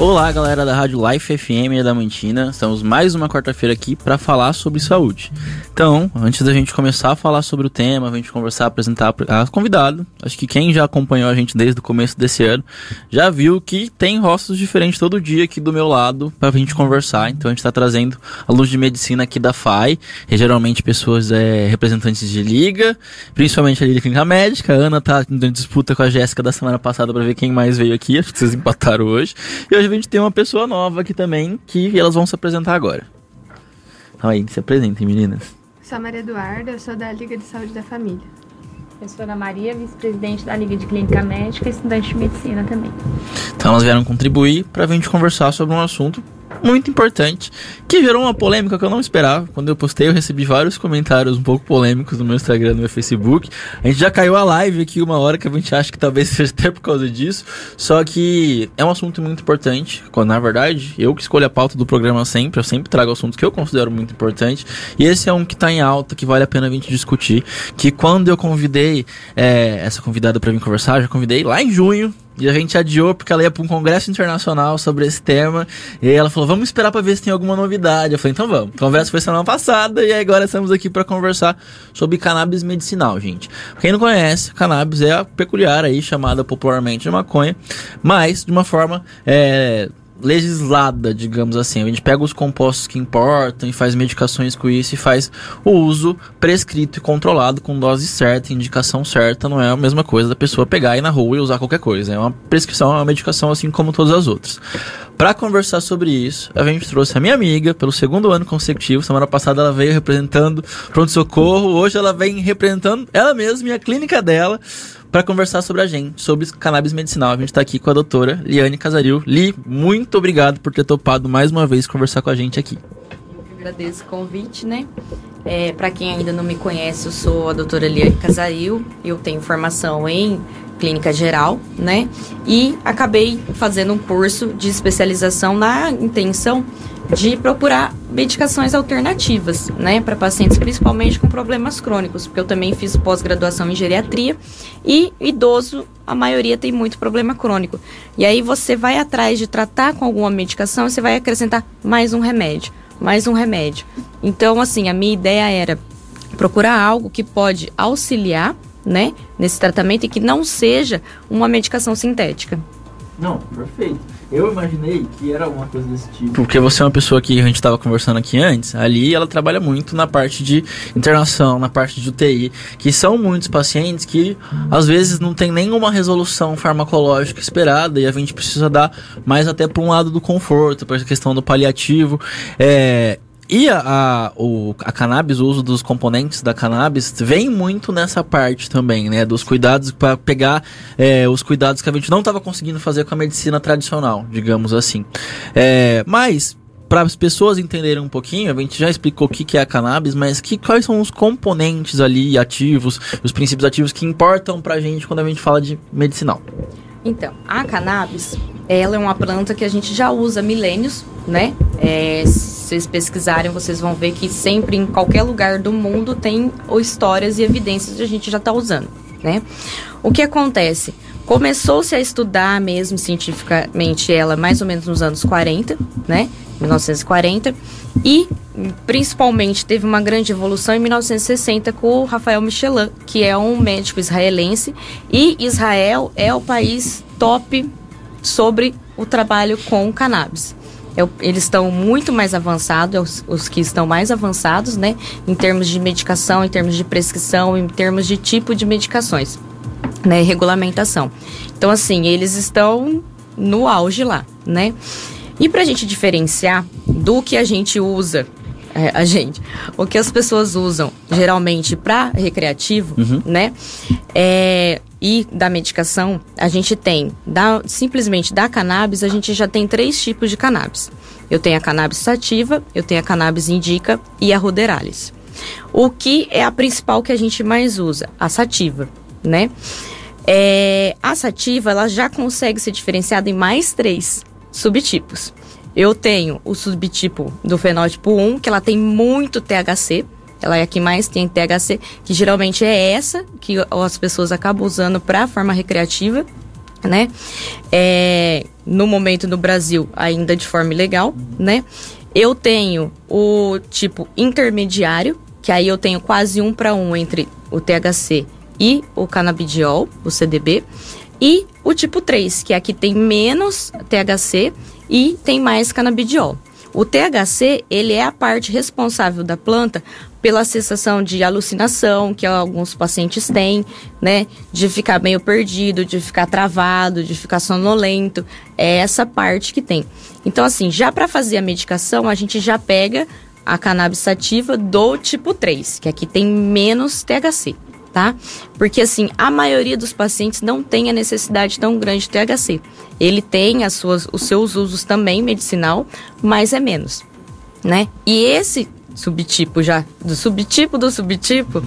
Olá, galera da Rádio Life FM da Mantina. Estamos mais uma quarta-feira aqui para falar sobre saúde. Então, antes da gente começar a falar sobre o tema, a gente conversar, apresentar a convidado, acho que quem já acompanhou a gente desde o começo desse ano já viu que tem rostos diferentes todo dia aqui do meu lado para a gente conversar. Então, a gente está trazendo alunos de medicina aqui da FAI, e geralmente pessoas é, representantes de liga, principalmente a Liga Clínica Médica. A Ana tá em disputa com a Jéssica da semana passada para ver quem mais veio aqui. Acho que vocês empataram hoje. E hoje a gente tem uma pessoa nova aqui também, que elas vão se apresentar agora. Então aí, se apresentem, meninas. Sou a Maria Eduarda, eu sou da Liga de Saúde da Família. Eu sou Ana Maria, vice-presidente da Liga de Clínica Médica e estudante de medicina também. Então elas vieram contribuir para a gente conversar sobre um assunto muito importante, que gerou uma polêmica que eu não esperava. Quando eu postei, eu recebi vários comentários um pouco polêmicos no meu Instagram, no meu Facebook. A gente já caiu a live aqui uma hora que a gente acha que talvez seja até por causa disso. Só que é um assunto muito importante. Na verdade, eu que escolho a pauta do programa sempre, eu sempre trago assuntos que eu considero muito importantes. E esse é um que está em alta, que vale a pena a gente discutir. Que quando eu convidei é, essa convidada para vir conversar, já convidei lá em junho e a gente adiou porque ela ia para um congresso internacional sobre esse tema. E aí ela falou: vamos esperar para ver se tem alguma novidade. Eu falei: então vamos. A conversa foi semana passada e agora estamos aqui para conversar sobre cannabis medicinal, gente. Quem não conhece, cannabis é a peculiar aí, chamada popularmente de maconha, mas de uma forma é, legislada, digamos assim. A gente pega os compostos que importam e faz medicações com isso e faz o uso prescrito e controlado com dose certa, indicação certa. Não é a mesma coisa da pessoa pegar e na rua e usar qualquer coisa. É uma prescrição, é uma medicação assim como todas as outras. Para conversar sobre isso, a gente trouxe a minha amiga pelo segundo ano consecutivo. Semana passada ela veio representando Pronto Socorro, hoje ela vem representando ela mesma e a clínica dela para conversar sobre a gente, sobre cannabis medicinal. A gente está aqui com a doutora Liane Casaril. Li, muito obrigado por ter topado mais uma vez conversar com a gente aqui. Agradeço o convite, né? É, para quem ainda não me conhece, eu sou a doutora Liane Casaril. Eu tenho formação em clínica geral, né? E acabei fazendo um curso de especialização na intenção de procurar medicações alternativas, né, para pacientes principalmente com problemas crônicos, porque eu também fiz pós-graduação em geriatria e idoso, a maioria tem muito problema crônico. E aí você vai atrás de tratar com alguma medicação você vai acrescentar mais um remédio, mais um remédio. Então, assim, a minha ideia era procurar algo que pode auxiliar, né, nesse tratamento e que não seja uma medicação sintética. Não, perfeito. Eu imaginei que era alguma coisa desse tipo. Porque você é uma pessoa que a gente estava conversando aqui antes, ali ela trabalha muito na parte de internação, na parte de UTI, que são muitos pacientes que às vezes não tem nenhuma resolução farmacológica esperada e a gente precisa dar mais até para um lado do conforto, para a questão do paliativo. É, e a, a, o, a cannabis, o uso dos componentes da cannabis, vem muito nessa parte também, né? Dos cuidados para pegar é, os cuidados que a gente não estava conseguindo fazer com a medicina tradicional, digamos assim. É, mas para as pessoas entenderem um pouquinho, a gente já explicou o que, que é a cannabis, mas que, quais são os componentes ali ativos, os princípios ativos que importam para a gente quando a gente fala de medicinal? Então, a cannabis, ela é uma planta que a gente já usa milênios, né? É, vocês pesquisarem, vocês vão ver que sempre em qualquer lugar do mundo tem histórias e evidências que a gente já está usando, né? O que acontece? Começou-se a estudar mesmo cientificamente ela mais ou menos nos anos 40, né? 1940, e principalmente teve uma grande evolução em 1960 com o Rafael Michelin, que é um médico israelense, e Israel é o país top sobre o trabalho com cannabis. É eles estão muito mais avançados, é os, os, que estão mais avançados, né? Em termos de medicação, em termos de prescrição, em termos de tipo de medicações, né? Regulamentação. Então, assim, eles estão no auge lá, né? E para a gente diferenciar do que a gente usa é, a gente, o que as pessoas usam geralmente para recreativo, uhum. né? É, e da medicação, a gente tem, da, simplesmente da cannabis, a gente já tem três tipos de cannabis. Eu tenho a cannabis sativa, eu tenho a cannabis indica e a ruderalis. O que é a principal que a gente mais usa? A sativa, né? É, a sativa, ela já consegue ser diferenciada em mais três subtipos. Eu tenho o subtipo do fenótipo 1, que ela tem muito THC, ela é a que mais tem THC, que geralmente é essa que as pessoas acabam usando para forma recreativa, né? É, no momento no Brasil, ainda de forma ilegal, né? Eu tenho o tipo intermediário, que aí eu tenho quase um para um entre o THC e o canabidiol, o CDB, e o tipo 3, que é aqui tem menos THC e tem mais canabidiol. O THC, ele é a parte responsável da planta pela sensação de alucinação que alguns pacientes têm, né? De ficar meio perdido, de ficar travado, de ficar sonolento. É essa parte que tem. Então, assim, já para fazer a medicação, a gente já pega a cannabis sativa do tipo 3, que aqui tem menos THC, tá? Porque, assim, a maioria dos pacientes não tem a necessidade tão grande de THC. Ele tem as suas, os seus usos também medicinal, mas é menos, né? E esse subtipo já, do subtipo do subtipo,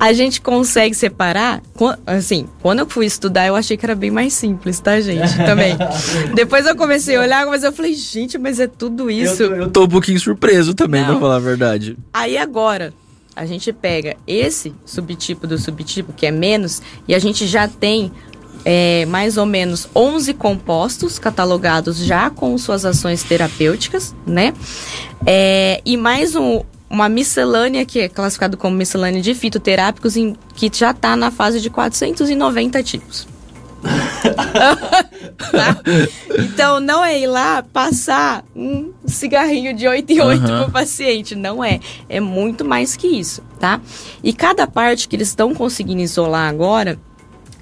a gente consegue separar. Assim, quando eu fui estudar, eu achei que era bem mais simples, tá, gente? Também. Depois eu comecei a olhar, mas eu falei, gente, mas é tudo isso. Eu tô, eu tô um pouquinho surpreso também, Não. pra falar a verdade. Aí agora, a gente pega esse subtipo do subtipo, que é menos, e a gente já tem é, mais ou menos 11 compostos catalogados já com suas ações terapêuticas, né? É, e mais um, uma miscelânea que é classificado como miscelânea de fitoterápicos em, que já está na fase de 490 tipos. Então não é ir lá passar um cigarrinho de 8 e 8 uhum. pro paciente, não é. É muito mais que isso, tá? E cada parte que eles estão conseguindo isolar agora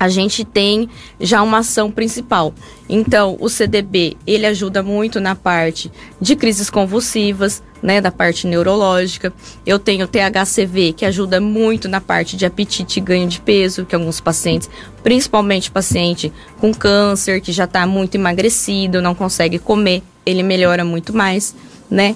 a gente tem já uma ação principal. Então, o CDB, ele ajuda muito na parte de crises convulsivas, né, da parte neurológica. Eu tenho o THCV, que ajuda muito na parte de apetite e ganho de peso, que alguns pacientes, principalmente paciente com câncer, que já está muito emagrecido, não consegue comer, ele melhora muito mais né?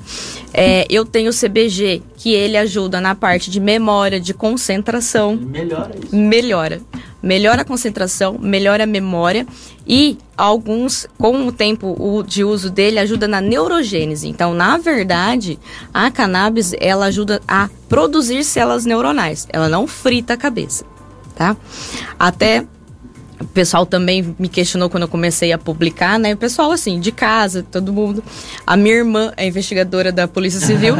É, eu tenho o CBG, que ele ajuda na parte de memória, de concentração. Melhora isso. Melhora. Melhora a concentração, melhora a memória e alguns, com o tempo de uso dele, ajuda na neurogênese. Então, na verdade, a cannabis, ela ajuda a produzir células neuronais. Ela não frita a cabeça, tá? Até o pessoal também me questionou quando eu comecei a publicar, né? O pessoal, assim, de casa, todo mundo. A minha irmã é investigadora da Polícia Civil.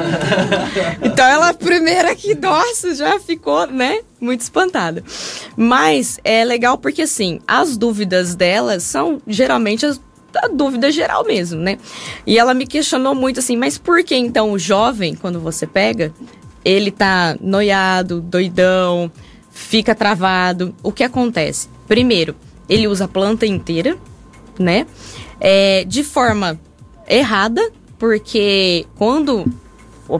então ela, a primeira que, nossa, já ficou, né? Muito espantada. Mas é legal porque, assim, as dúvidas dela são geralmente as a dúvida geral mesmo, né? E ela me questionou muito assim, mas por que então o jovem, quando você pega, ele tá noiado, doidão, fica travado? O que acontece? Primeiro, ele usa a planta inteira, né? É, de forma errada, porque quando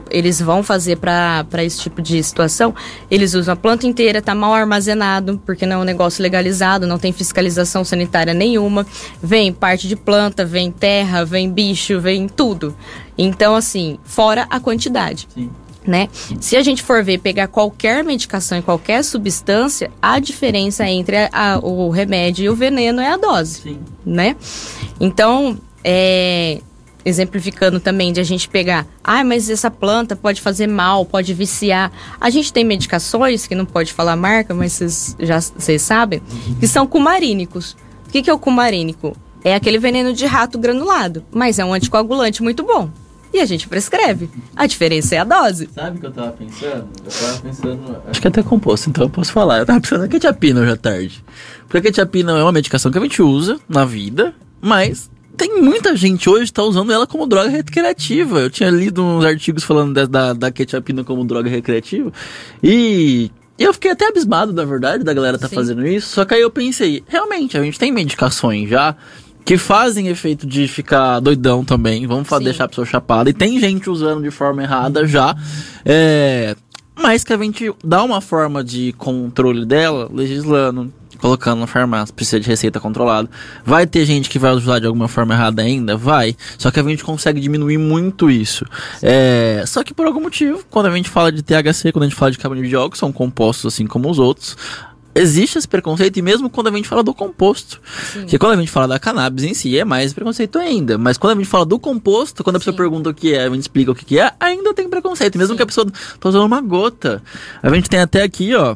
eles vão fazer para esse tipo de situação, eles usam a planta inteira, tá mal armazenado, porque não é um negócio legalizado, não tem fiscalização sanitária nenhuma. Vem parte de planta, vem terra, vem bicho, vem tudo. Então, assim, fora a quantidade. Sim né? Se a gente for ver, pegar qualquer medicação e qualquer substância, a diferença entre a, a, o remédio e o veneno é a dose, Sim. né? Então, é, exemplificando também de a gente pegar, ah, mas essa planta pode fazer mal, pode viciar. A gente tem medicações, que não pode falar marca, mas vocês já vocês sabem, que são cumarínicos. O que, que é o cumarínico? É aquele veneno de rato granulado, mas é um anticoagulante muito bom e a gente prescreve. A diferença é a dose. Sabe o que eu tava pensando? Eu tava pensando. Acho que é até composto, então eu posso falar. Eu tava pensando na quetiapina hoje à tarde. Porque a quetiapina é uma medicação que a gente usa na vida, mas tem muita gente hoje que tá usando ela como droga recreativa. Eu tinha lido uns artigos falando da, da, da quetiapina como droga recreativa. E eu fiquei até abismado, na verdade, da galera tá Sim. fazendo isso. Só que aí eu pensei, realmente, a gente tem medicações já que fazem efeito de ficar doidão também. Vamos Sim. deixar a pessoa chapada. E tem gente usando de forma errada já. É, mas que a gente dá uma forma de controle dela, legislando, colocando na farmácia, precisa de receita controlada. Vai ter gente que vai usar de alguma forma errada ainda? Vai. Só que a gente consegue diminuir muito isso. É, só que por algum motivo, quando a gente fala de THC, quando a gente fala de cannabinoide, são compostos assim como os outros existe esse preconceito, e mesmo quando a gente fala do composto. Sim. Que quando a gente fala da cannabis em si, é mais preconceito ainda. Mas quando a gente fala do composto, quando a pessoa Sim. pergunta o que é, a gente explica o que é, ainda tem preconceito. Mesmo Sim. que a pessoa tá usando uma gota. A gente tem até aqui, ó.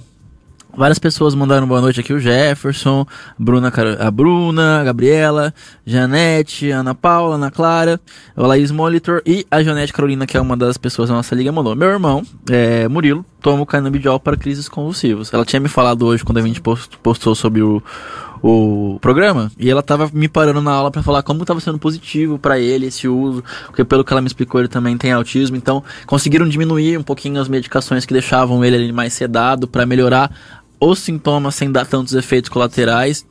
Várias pessoas mandaram boa noite aqui, o Jefferson, Bruna, a Bruna, a Gabriela, Janete, Ana Paula, Ana Clara, o Laís Molitor e a Janete Carolina, que é uma das pessoas da nossa liga, mandou. Meu irmão, é, Murilo, toma o canabidiol para crises convulsivas. Ela tinha me falado hoje, quando a gente postou sobre o, o programa e ela tava me parando na aula para falar como tava sendo positivo para ele esse uso, porque pelo que ela me explicou ele também tem autismo, então conseguiram diminuir um pouquinho as medicações que deixavam ele mais sedado para melhorar os sintomas sem dar tantos efeitos colaterais.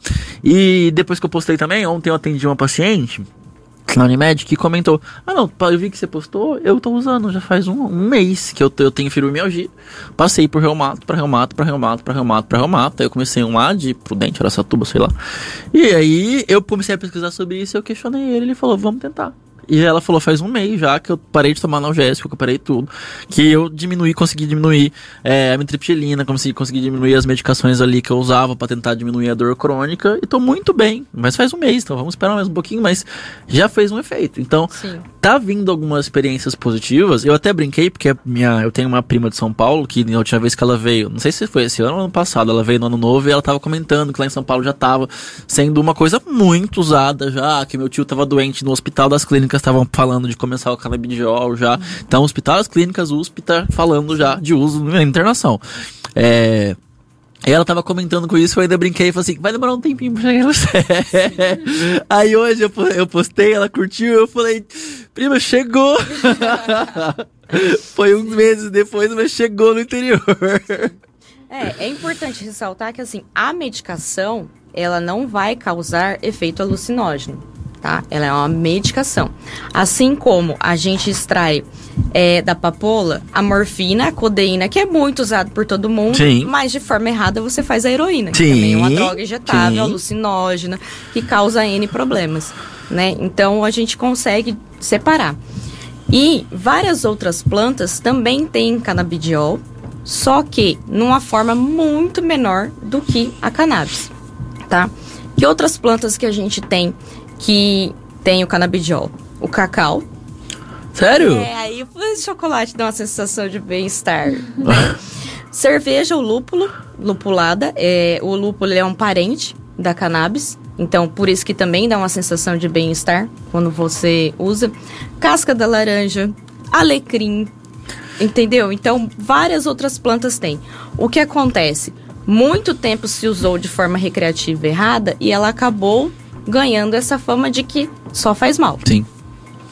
E depois que eu postei também, ontem eu atendi uma paciente na Unimed que comentou: Ah, não, eu vi que você postou, eu tô usando já faz um, um mês que eu, eu tenho fibromialgia. Passei por reumato, para reumato, para reumato, para reumato, para reumato. Aí eu comecei um lá de Prudente, Aracatuba, sei lá. E aí eu comecei a pesquisar sobre isso eu questionei ele. Ele falou: Vamos tentar. E ela falou, faz um mês já que eu parei de tomar analgésico, que eu parei tudo. Que eu diminuí, consegui diminuir é, a mitriptilina, consegui, consegui diminuir as medicações ali que eu usava para tentar diminuir a dor crônica. E tô muito bem. Mas faz um mês, então vamos esperar mais um pouquinho, mas já fez um efeito. Então, Sim. Tá vindo algumas experiências positivas. Eu até brinquei, porque minha, eu tenho uma prima de São Paulo, que na última vez que ela veio, não sei se foi esse ano ou ano passado, ela veio no ano novo e ela tava comentando que lá em São Paulo já tava sendo uma coisa muito usada já, que meu tio tava doente no hospital das clínicas estavam falando de começar o canabidiol já. Então, hospital, as clínicas, USP tá falando já de uso na internação. É, e ela tava comentando com isso, eu ainda brinquei e falei assim, vai demorar um tempinho pra chegar no. Aí hoje eu, eu postei, ela curtiu, eu falei, prima, chegou! Foi uns meses depois, mas chegou no interior. É, é importante ressaltar que assim, a medicação, ela não vai causar efeito alucinógeno tá? Ela é uma medicação. Assim como a gente extrai é, da papoula a morfina, a codeína, que é muito usado por todo mundo, Sim. mas de forma errada você faz a heroína, que Sim. também é uma droga injetável, Sim. alucinógena, que causa N problemas, né? Então a gente consegue separar. E várias outras plantas também têm canabidiol, só que numa forma muito menor do que a cannabis, tá? Que outras plantas que a gente tem que tem o canabidiol, o cacau. Sério? É, aí o chocolate dá uma sensação de bem-estar. Né? Cerveja, o lúpulo, lupulada. É, o lúpulo é um parente da cannabis. Então, por isso que também dá uma sensação de bem-estar quando você usa. Casca da laranja, alecrim, entendeu? Então, várias outras plantas têm. O que acontece? Muito tempo se usou de forma recreativa errada e ela acabou ganhando essa fama de que só faz mal. Sim.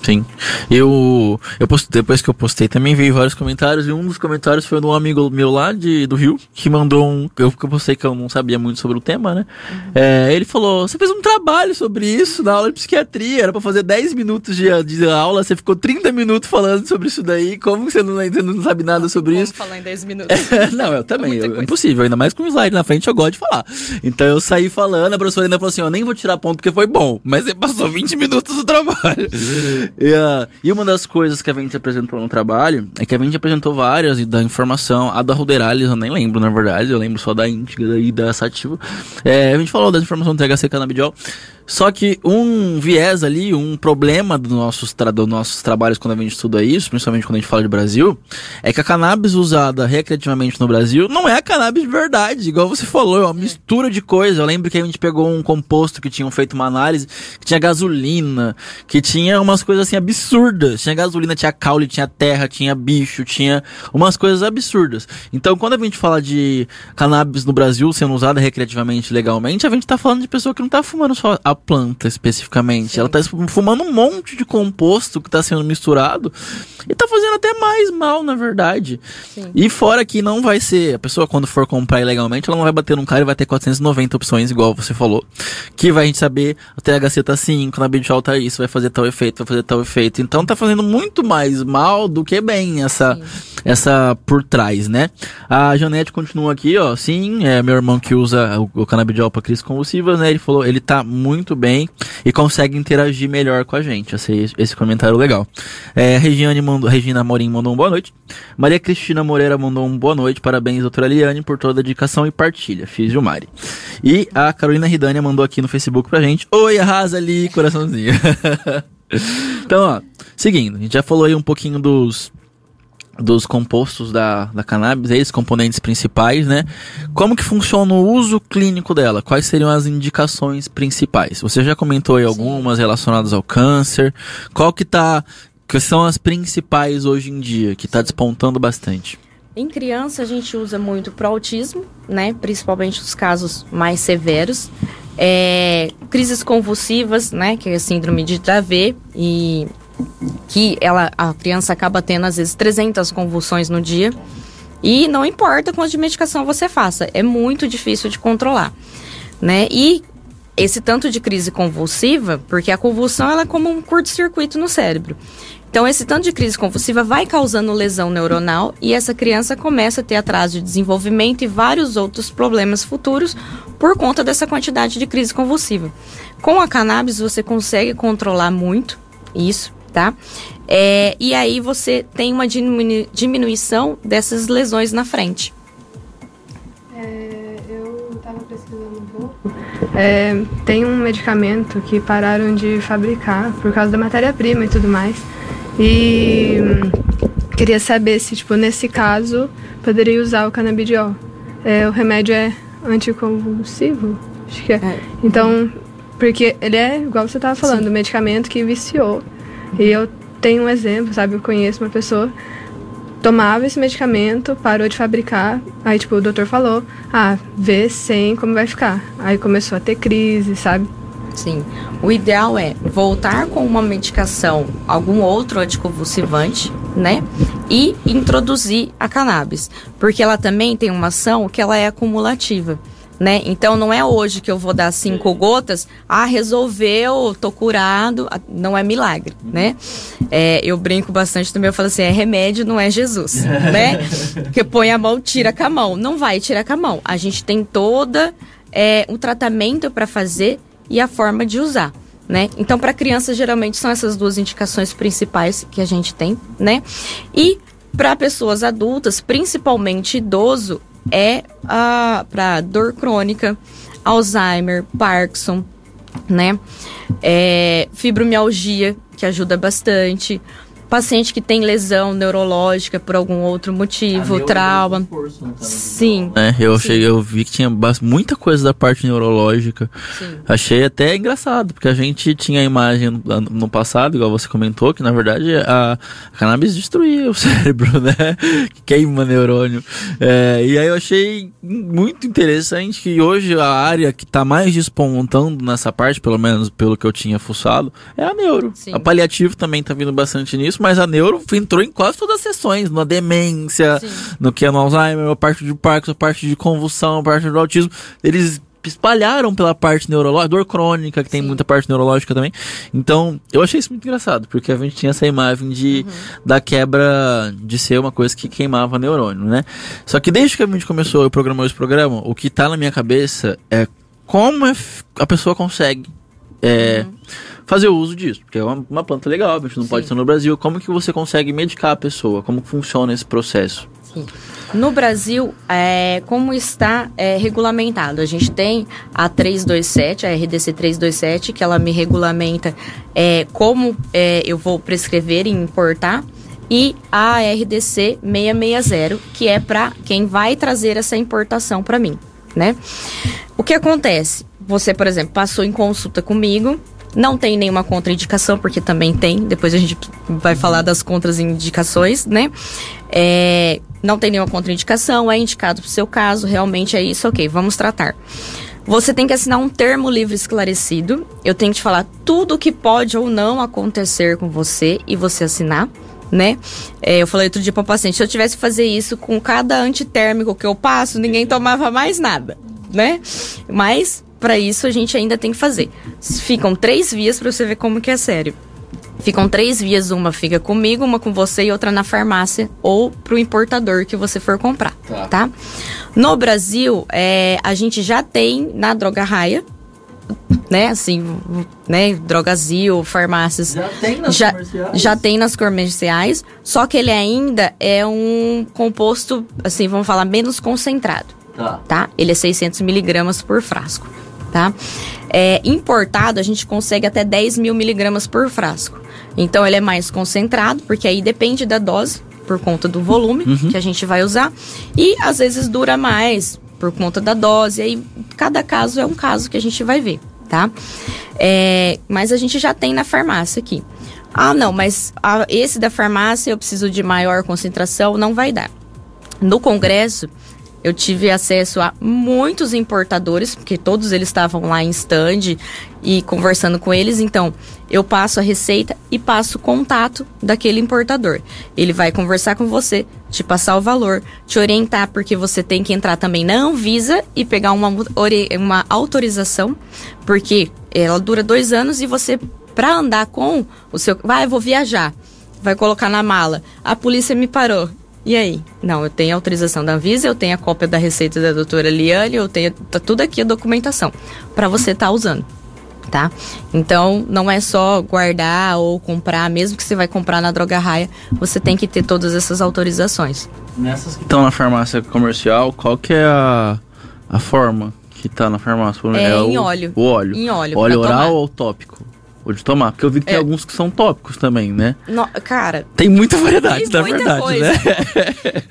Sim. Eu, eu postei, depois que eu postei também veio vários comentários e um dos comentários foi de um amigo meu lá de, do Rio que mandou um. Eu, eu postei que eu não sabia muito sobre o tema, né? Uhum. É, ele falou: Você fez um trabalho sobre isso na aula de psiquiatria, era pra fazer 10 minutos de, de aula, você ficou 30 minutos falando sobre isso daí. Como você não, você não sabe nada sobre Como isso? falar em 10 minutos. não, eu também. É impossível, ainda mais com um slide na frente, eu gosto de falar. Então eu saí falando, a professora ainda falou assim: Eu nem vou tirar ponto porque foi bom, mas você passou 20 minutos do trabalho. Uh, e, uma das coisas que a gente apresentou no trabalho é que a gente apresentou várias da informação. A da Ruderalis eu nem lembro, na verdade, eu lembro só da Íntegra e da Sativa. É, a gente falou da informação do THC Cannabidiol. Só que um viés ali, um problema dos nossos, dos nossos trabalhos quando a gente estuda isso, principalmente quando a gente fala de Brasil, é que a cannabis usada recreativamente no Brasil não é a cannabis de verdade, igual você falou, é uma mistura de coisas. Eu lembro que a gente pegou um composto que tinham feito uma análise, que tinha gasolina, que tinha umas coisas assim absurdas. Tinha gasolina, tinha caule, tinha terra, tinha bicho, tinha umas coisas absurdas. Então, quando a gente fala de cannabis no Brasil sendo usada recreativamente legalmente, a gente tá falando de pessoa que não tá fumando só a planta especificamente. Sim. Ela tá fumando um monte de composto que tá sendo misturado e tá fazendo até mais mal, na verdade. Sim. E fora que não vai ser, a pessoa quando for comprar ilegalmente, ela não vai bater num cara e vai ter 490 opções, igual você falou. Que vai a gente saber, o THC tá 5, na Bidiol tá isso, vai fazer tal efeito, vai fazer tal efeito. Então tá fazendo muito mais mal do que bem essa, essa por trás, né? A Janete continua aqui, ó. Sim, é meu irmão que usa o, o canabidiol pra crise convulsivas, né? Ele falou, ele tá muito bem e consegue interagir melhor com a gente. Esse, esse comentário legal. É, Regiane mandou, Regina Morim mandou um boa noite. Maria Cristina Moreira mandou um boa noite. Parabéns, doutora Eliane, por toda a dedicação e partilha. Fiz de Mari. E a Carolina Ridânia mandou aqui no Facebook pra gente. Oi, arrasa ali, coraçãozinho. então, ó, seguindo, a gente já falou aí um pouquinho dos dos compostos da, da cannabis, esses componentes principais, né? Como que funciona o uso clínico dela? Quais seriam as indicações principais? Você já comentou aí algumas relacionadas ao câncer. Qual que tá que são as principais hoje em dia, que está despontando bastante? Em criança a gente usa muito para autismo, né? Principalmente os casos mais severos. É, crises convulsivas, né? Que é a síndrome de Dravet e que ela, a criança acaba tendo às vezes 300 convulsões no dia. E não importa quanto de medicação você faça, é muito difícil de controlar, né? E esse tanto de crise convulsiva, porque a convulsão ela é como um curto-circuito no cérebro. Então, esse tanto de crise convulsiva vai causando lesão neuronal e essa criança começa a ter atraso de desenvolvimento e vários outros problemas futuros por conta dessa quantidade de crise convulsiva. Com a cannabis, você consegue controlar muito isso, tá? É, e aí você tem uma diminu diminuição dessas lesões na frente. É, eu estava pesquisando um pouco. É, tem um medicamento que pararam de fabricar por causa da matéria-prima e tudo mais. E queria saber se, tipo, nesse caso, poderia usar o canabidiol. É, o remédio é anticonvulsivo? Acho que é. é. Então, porque ele é, igual você estava falando, Sim. medicamento que viciou. E eu tenho um exemplo, sabe? Eu conheço uma pessoa tomava esse medicamento, parou de fabricar, aí tipo o doutor falou, ah, vê sem como vai ficar. Aí começou a ter crise, sabe? Sim. O ideal é voltar com uma medicação, algum outro anticonvulsivante, né? E introduzir a cannabis, porque ela também tem uma ação que ela é acumulativa. Né? Então não é hoje que eu vou dar cinco gotas, ah, resolveu, tô curado, ah, não é milagre, né? É, eu brinco bastante também, eu falo assim, é remédio, não é Jesus, né? Porque põe a mão, tira com a mão. Não vai tirar com a mão. A gente tem toda é, um tratamento para fazer e a forma de usar. Né? Então, para crianças, geralmente são essas duas indicações principais que a gente tem, né? E para pessoas adultas, principalmente idoso, é uh, para dor crônica, Alzheimer, Parkinson, né? É, fibromialgia, que ajuda bastante paciente que tem lesão neurológica por algum outro motivo, trauma. Esforço, Sim. É, eu Sim. cheguei, eu vi que tinha muita coisa da parte neurológica. Sim. Achei até engraçado, porque a gente tinha a imagem no, no passado, igual você comentou, que na verdade a, a cannabis destruía o cérebro, né? Que queima neurônio. É, e aí eu achei muito interessante que hoje a área que está mais despontando nessa parte, pelo menos pelo que eu tinha fuçado, é a neuro. Sim. A paliativo também está vindo bastante nisso isso, mas a neuro entrou em quase todas as sessões, na demência, Sim. no que é no Alzheimer, a parte de Parkinson, a parte de convulsão, a parte do autismo. Eles espalharam pela parte neurológica, dor crônica, que tem muita parte neurológica também. Então, eu achei isso muito engraçado, porque a gente tinha essa imagem de uhum. da quebra de ser uma coisa que queimava neurônio, né? Só que desde que a gente começou, eu programou esse programa, o que tá na minha cabeça é como a pessoa consegue é, uhum fazer o uso disso, porque é uma, uma planta legal, a gente não Sim. pode estar no Brasil. Como que você consegue medicar a pessoa? Como funciona esse processo? Sim. No Brasil, é, como está é, regulamentado? A gente tem a 327, a RDC 327, que ela me regulamenta é, como é, eu vou prescrever e importar, e a RDC 660, que é para quem vai trazer essa importação para mim, né? O que acontece? Você, por exemplo, passou em consulta comigo, não tem nenhuma contraindicação, porque também tem. Depois a gente vai falar das contraindicações, né? É, não tem nenhuma contraindicação, é indicado para o seu caso, realmente é isso, ok, vamos tratar. Você tem que assinar um termo livre esclarecido. Eu tenho que te falar tudo o que pode ou não acontecer com você e você assinar, né? É, eu falei outro dia para o paciente, se eu tivesse que fazer isso com cada antitérmico que eu passo, ninguém tomava mais nada, né? Mas para isso a gente ainda tem que fazer. Ficam três vias para você ver como que é sério. Ficam três vias, uma fica comigo, uma com você e outra na farmácia ou pro importador que você for comprar, tá? tá? No Brasil, é, a gente já tem na Droga Raia, né, assim, né, Drogazil, farmácias. Já tem nas já, comerciais? Já tem nas comerciais, só que ele ainda é um composto, assim, vamos falar, menos concentrado. Tá. tá? Ele é 600 miligramas por frasco tá? É, importado, a gente consegue até 10 mil miligramas por frasco. Então, ele é mais concentrado, porque aí depende da dose, por conta do volume Uhum. que a gente vai usar. E às vezes dura mais por conta da dose. Aí cada caso é um caso que a gente vai ver, tá? É, mas a gente já tem na farmácia aqui. Ah, não, mas ah, esse da farmácia eu preciso de maior concentração, não vai dar. No congresso, eu tive acesso a muitos importadores, porque todos eles estavam lá em stand e conversando com eles. Então, eu passo a receita e passo o contato daquele importador. Ele vai conversar com você, te passar o valor, te orientar, porque você tem que entrar também na Anvisa e pegar uma, uma autorização, porque ela dura dois anos e você, para andar com o seu. Vai, eu vou viajar. Vai colocar na mala. A polícia me parou. E aí? Não, eu tenho a autorização da Anvisa, eu tenho a cópia da receita da doutora Liane, eu tenho tá tudo aqui a documentação para você estar usando, tá? Então, não é só guardar ou comprar, mesmo que você vai comprar na Droga Raia, você tem que ter todas essas autorizações. Nessas que estão na farmácia comercial, qual que é a, a forma que tá na farmácia? É o, em óleo. O óleo. Em óleo, Óleo oral tomar. ou tópico? Ou de tomar? Porque eu vi que tem É. alguns que são tópicos também, né? No- cara, Tem muita variedade, Tem na muita verdade, coisa. né?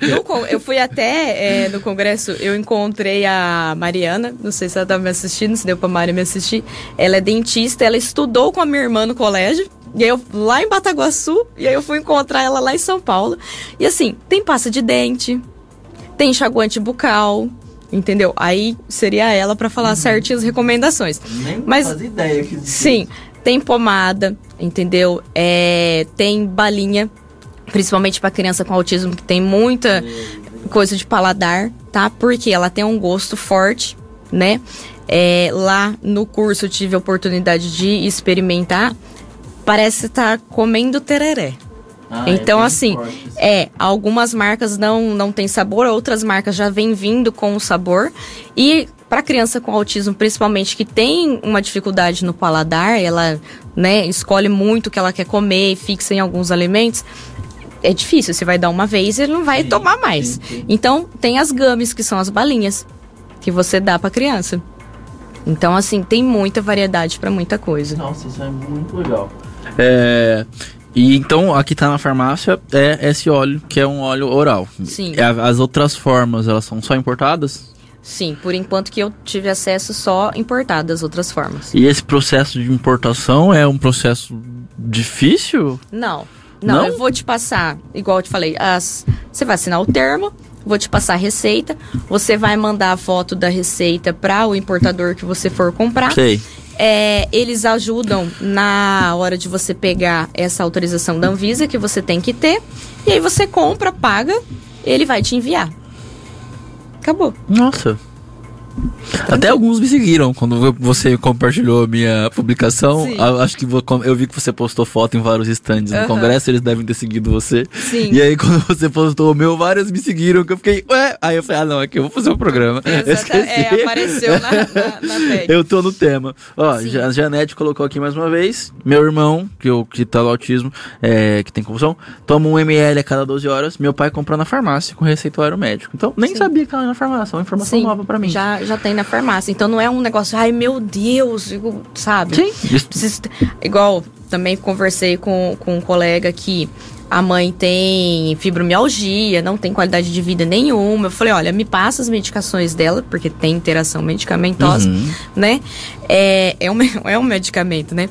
No eu fui até é, no congresso, eu encontrei a Mariana, não sei se ela tá me assistindo, se deu pra Mari me assistir. Ela é dentista, ela estudou com a minha irmã no colégio. E aí eu lá em Bataguaçu, e aí eu fui encontrar ela lá em São Paulo. E assim, tem pasta de dente, tem enxaguante bucal, entendeu? Aí seria ela pra falar certinho as recomendações. Nem Mas- fazia ideia que Sim, tem pomada, entendeu? É, tem balinha, principalmente para criança com autismo que tem muita coisa de paladar, tá? Porque ela tem um gosto forte, né? É, lá no curso eu tive a oportunidade de experimentar. Parece estar comendo tereré. Ah, então, assim, é, algumas marcas não, não tem sabor, outras marcas já vêm vindo com o sabor. E para criança com autismo, principalmente, que tem uma dificuldade no paladar, ela, né, escolhe muito o que ela quer comer e fixa em alguns alimentos. É difícil, você vai dar uma vez e ele não vai Sim, tomar mais. sim, sim. Então, tem as gummies, que são as balinhas, que você dá pra criança. Então, assim, tem muita variedade para muita coisa. Nossa, isso é muito legal. É. E então, aqui tá na farmácia é esse óleo, que é um óleo oral. Sim. É, As outras formas, elas são só importadas? Sim, por enquanto que eu tive acesso só importado das outras formas. E esse processo de importação é um processo difícil? Não. Não, Não? eu vou te passar, igual eu te falei, as, você vai assinar o termo, vou te passar a receita, você vai mandar a foto da receita para o importador que você for comprar. Sei. É, eles ajudam na hora de você pegar essa autorização da Anvisa que você tem que ter. E aí você compra, paga, ele vai te enviar. Acabou. Nossa. Até alguns me seguiram quando você compartilhou a minha publicação. Sim. A- Acho que vo- eu vi que você postou foto em vários stands no Aham. congresso, eles devem ter seguido você. Sim. E aí, quando você postou o meu, vários me seguiram, que eu fiquei, ué? Aí eu falei, ah, não, aqui eu vou fazer o programa. Eu Exata- é, apareceu na, na, na. Eu tô no tema. Ó, Sim. A Janete colocou aqui mais uma vez. Meu irmão, que, eu, que tá no autismo, é, que tem convulsão, toma um ml a cada 12 horas. Meu pai comprou na farmácia com receituário médico. Então, nem Sim. sabia que tava na farmácia. É uma informação nova pra mim. Já, já tem na farmácia. Então não é um negócio, ai meu Deus, eu- sabe? Sim. Preciso Igual, também conversei com, com um colega que a mãe tem fibromialgia, não tem qualidade de vida nenhuma. Eu falei, olha, me passa as medicações dela, porque tem interação medicamentosa, Uhum. né? É, é, um, é um medicamento, né?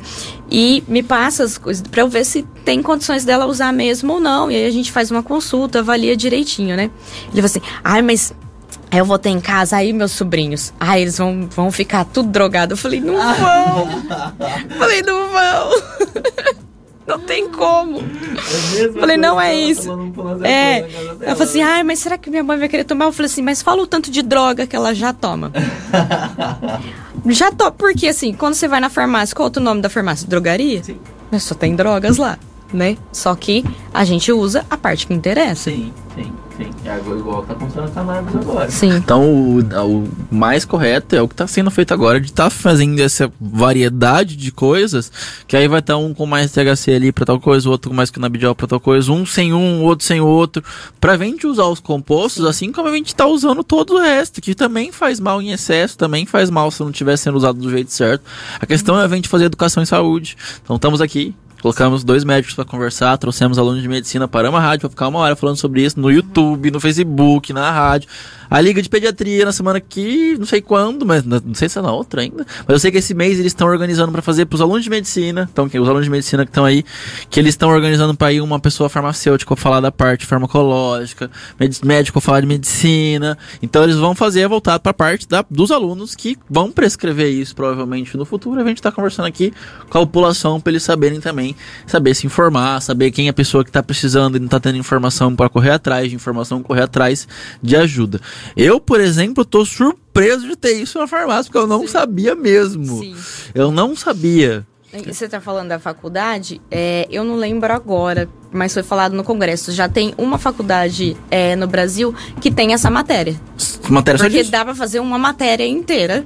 E me passa as coisas pra eu ver se tem condições dela usar mesmo ou não. E aí a gente faz uma consulta, avalia direitinho, né? Ele falou assim, ai, mas Aí eu vou ter em casa, aí meus sobrinhos, ai, eles vão, vão ficar tudo drogado. Eu falei, não vão. falei, não vão. não tem como. Falei, não é isso. É. Ela falou assim, ai, mas será que minha mãe vai querer tomar? Eu falei assim, mas fala o tanto de droga que ela já toma. já toma, porque assim, quando você vai na farmácia, qual é o outro nome da farmácia? Drogaria? Sim. Mas só tem drogas lá, né? Só que a gente usa a parte que interessa. Sim, sim, sim. É igual tá acontecendo com a cannabis agora. Sim. Então, o, o mais correto é o que está sendo feito agora, de estar fazendo essa variedade de coisas, que aí vai estar um com mais THC ali para tal coisa, o outro com mais canabidiol para tal coisa, um sem um, outro sem o outro, para a gente usar os compostos, assim como a gente está usando todo o resto, que também faz mal em excesso, também faz mal se não estiver sendo usado do jeito certo. A questão é a gente fazer educação em saúde. Então, estamos aqui Colocamos dois médicos para conversar, trouxemos alunos de medicina para uma rádio para ficar uma hora falando sobre isso no YouTube, no Facebook, na rádio. A Liga de Pediatria na semana que, não sei quando, mas não sei se é na outra ainda. Mas eu sei que esse mês eles estão organizando para fazer para os alunos de medicina, então os alunos de medicina que estão aí, que eles estão organizando para ir uma pessoa farmacêutica falar da parte farmacológica, médico falar de medicina. Então eles vão fazer voltado para a parte da, dos alunos que vão prescrever isso provavelmente no futuro. A gente está conversando aqui com a população para eles saberem também, saber se informar, saber quem é a pessoa que está precisando e não está tendo informação para correr atrás de informação, correr atrás de ajuda. Eu, por exemplo, tô surpreso de ter isso na farmácia, porque eu não Sim. sabia mesmo. Sim. Eu não sabia. Você está falando da faculdade? É, eu não lembro agora, mas foi falado no congresso. Já tem uma faculdade é, no Brasil que tem essa matéria. Matéria Porque dá para fazer uma matéria inteira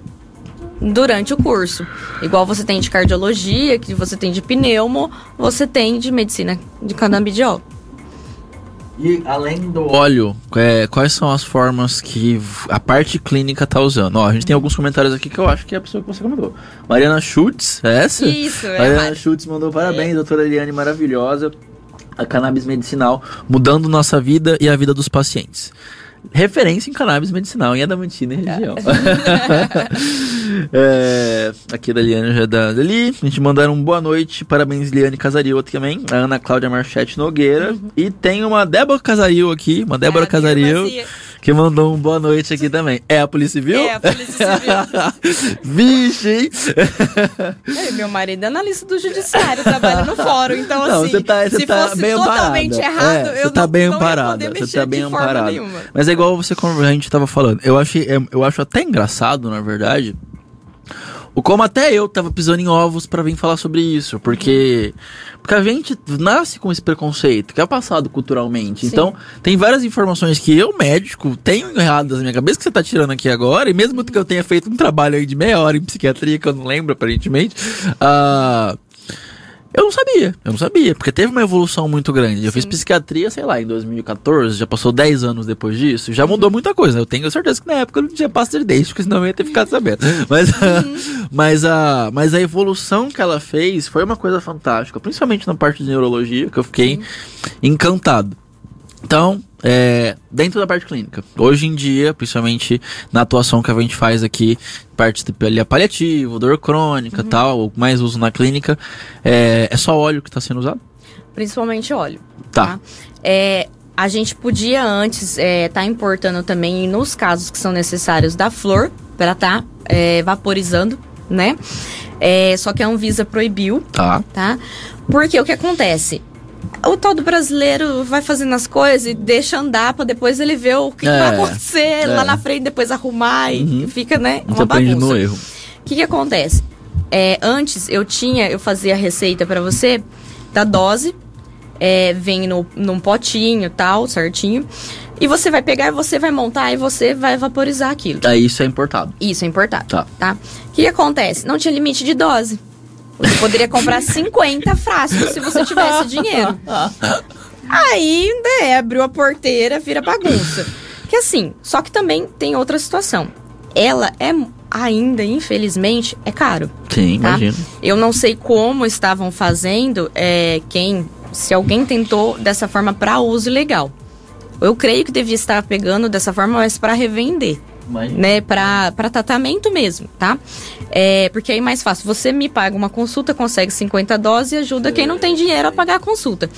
durante o curso. Igual você tem de cardiologia, que você tem de pneumo, você tem de medicina de canabidiol. E além do óleo, é, quais são as formas que a parte clínica tá usando? Ó, a gente tem alguns comentários aqui que eu acho que é a pessoa que você comentou. Mariana Schultz, é essa? Isso, é. Mariana Schultz mandou parabéns, é. doutora Eliane, maravilhosa. A cannabis medicinal mudando nossa vida e a vida dos pacientes referência em cannabis medicinal em Adamantina e região. é, aqui da Liane já é da ali. A gente mandaram um boa noite, parabéns Liane Casario também, a Ana Cláudia Marchete Nogueira. Uhum. E tem uma Débora Casario aqui, uma Débora é, Casario que mandou um boa noite aqui também. É a Polícia Civil? É a Polícia Civil. Vixe, hein? É, meu marido é analista do Judiciário, trabalha no fórum, então não, assim, tá, se tá fosse bem totalmente amparada. errado, é, eu tá não, bem não amparada, Você tá bem amparada. Mas é igual você, a gente tava falando, eu, achei, é, eu acho até engraçado, na verdade, o como até eu tava pisando em ovos para vir falar sobre isso, porque porque a gente nasce com esse preconceito que é passado culturalmente. Sim. Então, tem várias informações que eu, médico, tenho erradas na minha cabeça que você tá tirando aqui agora, e mesmo que eu tenha feito um trabalho aí de meia hora em psiquiatria que eu não lembro aparentemente, uh, eu não sabia, eu não sabia, porque teve uma evolução muito grande. Eu fiz psiquiatria, sei lá, em 2014, já passou 10 anos depois disso, já mudou muita coisa. Eu tenho certeza que na época eu não tinha pasta de dente, porque senão eu ia ter ficado sabendo. Mas, uhum. mas, a, mas a evolução que ela fez foi uma coisa fantástica, principalmente na parte de neurologia, que eu fiquei encantado. Então, é, dentro da parte clínica. Hoje em dia, principalmente na atuação que a gente faz aqui, parte de paliativo, dor crônica uhum. tal, o mais uso na clínica, é, é só óleo que está sendo usado? Principalmente óleo. Tá. tá? É, a gente podia antes estar é, tá importando também nos casos que são necessários da flor para estar tá, é, vaporizando, né? É, só que a Anvisa proibiu. Tá. Tá? Porque o que acontece? O tal do brasileiro vai fazendo as coisas e deixa andar pra depois ele ver o que, é, que vai acontecer é. lá na frente, depois arrumar e uhum. fica, né? Uma bagunça. no erro. O que, que acontece? É, antes eu tinha, eu fazia a receita para você da dose, é, vem no, num potinho tal, certinho. E você vai pegar, você vai montar e você vai vaporizar aquilo. Aí isso é importado. Isso é importado. Tá. tá? O que acontece? Não tinha limite de dose. Você poderia comprar 50 frascos se você tivesse dinheiro. Aí, né, abriu a porteira, vira bagunça. Que assim, só que também tem outra situação. Ela é ainda, infelizmente, é caro. Sim, tá? imagino. Eu não sei como estavam fazendo, é, quem, se alguém tentou dessa forma para uso legal. Eu creio que devia estar pegando dessa forma, mas para revender. Imagina. né, para tratamento mesmo, tá? É, porque aí é mais fácil. Você me paga uma consulta, consegue 50 doses e ajuda quem não tem dinheiro a pagar a consulta.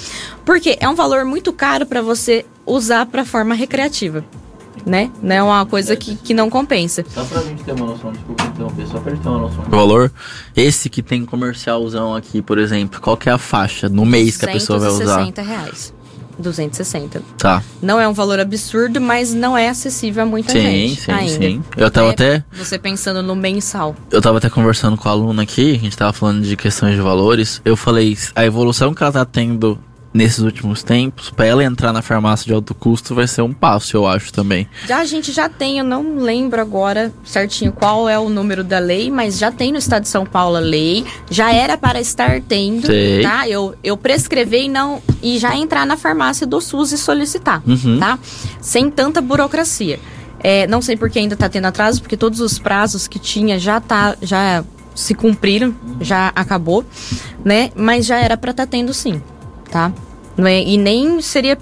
Porque é um valor muito caro para você usar para forma recreativa. Né? Não é uma coisa que, que não compensa. Só pra gente ter uma noção, desculpa interromper, só pra gente ter uma noção. O valor, esse que tem comercialzão aqui, por exemplo, qual que é a faixa no mês que a pessoa vai usar? 160 reais. 260. Tá. Não é um valor absurdo, mas não é acessível a muita sim, gente sim, ainda. Sim, Eu tava é, até... Você pensando no mensal. Eu tava até conversando com a aluna aqui, a gente tava falando de questões de valores. Eu falei, a evolução que ela tá tendo nesses últimos tempos, para ela entrar na farmácia de alto custo vai ser um passo, eu acho também. Já a gente já tem, eu não lembro agora certinho qual é o número da lei, mas já tem no estado de São Paulo a lei, já era para estar tendo, Sei. tá? Eu, eu prescrever e não e já entrar na farmácia do SUS e solicitar, uhum. tá? Sem tanta burocracia. É, não sei por que ainda está tendo atraso, porque todos os prazos que tinha já tá já se cumpriram, já acabou. né? Mas já era para estar tá tendo sim, tá? Não é, e nem seria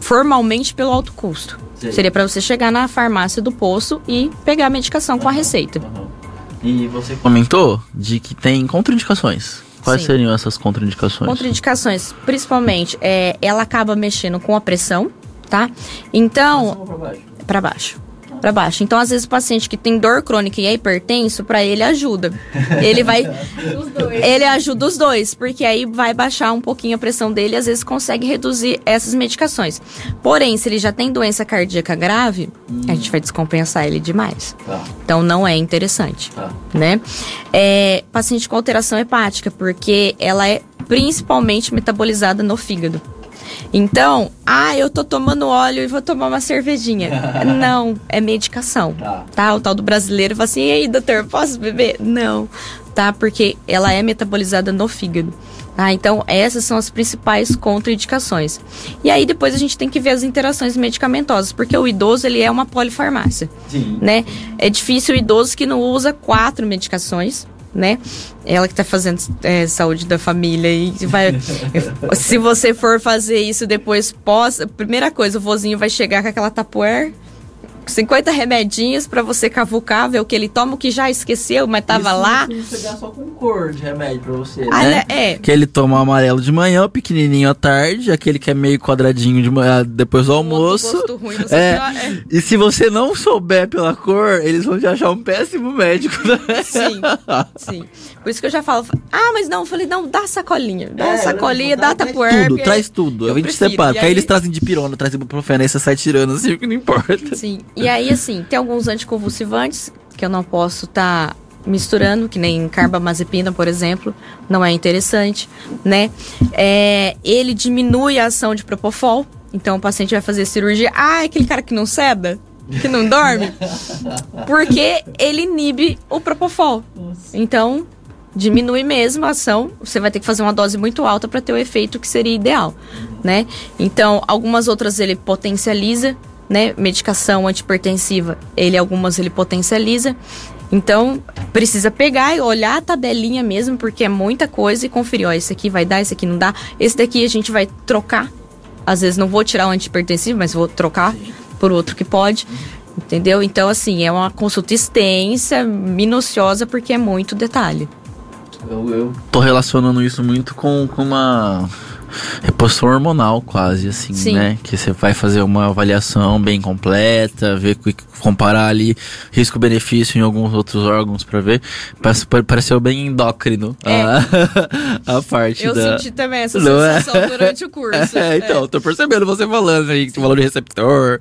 formalmente pelo alto custo. Sim. Seria para você chegar na farmácia do posto e pegar a medicação uhum, com a receita. Uhum. E você comentou de que tem contraindicações. Quais Sim. seriam essas contraindicações? Contraindicações, principalmente, é, ela acaba mexendo com a pressão, tá? Então. Para baixo. Pra baixo para baixo. Então, às vezes, o paciente que tem dor crônica e é hipertenso, para ele ajuda. Ele vai. ele ajuda os dois, porque aí vai baixar um pouquinho a pressão dele e às vezes consegue reduzir essas medicações. Porém, se ele já tem doença cardíaca grave, hum. a gente vai descompensar ele demais. Tá. Então, não é interessante. Tá. Né? É, paciente com alteração hepática, porque ela é principalmente metabolizada no fígado. Então, ah, eu tô tomando óleo e vou tomar uma cervejinha. Não, é medicação. Tá. tá. O tal do brasileiro fala assim: e aí, doutor, posso beber? Não, tá? Porque ela é metabolizada no fígado. Tá, então, essas são as principais contraindicações. E aí, depois a gente tem que ver as interações medicamentosas, porque o idoso, ele é uma polifarmácia, Sim. né? É difícil o idoso que não usa quatro medicações, né? Ela que tá fazendo é, saúde da família e vai. se você for fazer isso depois, pós. Primeira coisa, o vozinho vai chegar com aquela tapuer 50 remedinhos para você cavucar, ver o que ele toma, o que já esqueceu, mas tava Isso lá. Isso pegar só com cor de remédio pra você, ah, né? É. Que ele toma o amarelo de manhã, o pequenininho à tarde, aquele que é meio quadradinho de manhã, depois do almoço. Ruim, é. é. E se você não souber pela cor, eles vão te achar um péssimo médico, né? Sim, sim. Por isso que eu já falo, ah, mas não, eu falei, não, dá sacolinha. Dá é, sacolinha, dá tapuer. Tudo, traz tudo. Eu a gente separa. Porque aí eles trazem de pirona, trazem ibuprofeno, aí você sai tirando assim, que não importa. Sim. E aí, assim, tem alguns anticonvulsivantes que eu não posso estar tá misturando, que nem carbamazepina, por exemplo, não é interessante, né? É, ele diminui a ação de propofol, então o paciente vai fazer cirurgia. Ah, é aquele cara que não ceda? Que não dorme? Porque ele inibe o propofol. Então, diminui mesmo a ação. Você vai ter que fazer uma dose muito alta para ter o efeito que seria ideal, né? Então, algumas outras ele potencializa, né? Medicação antipertensiva, ele algumas ele potencializa. Então, precisa pegar e olhar a tabelinha mesmo, porque é muita coisa e conferir, ó, esse aqui vai dar, esse aqui não dá. Esse daqui a gente vai trocar. Às vezes não vou tirar o antipertensivo, mas vou trocar por outro que pode. Entendeu? Então, assim, é uma consulta extensa, minuciosa, porque é muito detalhe. Eu, eu tô relacionando isso muito com, com uma reposição hormonal quase, assim, Sim. né? Que você vai fazer uma avaliação bem completa, ver, comparar ali risco-benefício em alguns outros órgãos para ver. Pareceu bem endócrino é. a, a parte Eu da... senti também essa Não é? sensação é? durante o curso. É, então, é. tô percebendo você falando aí, que valor de receptor,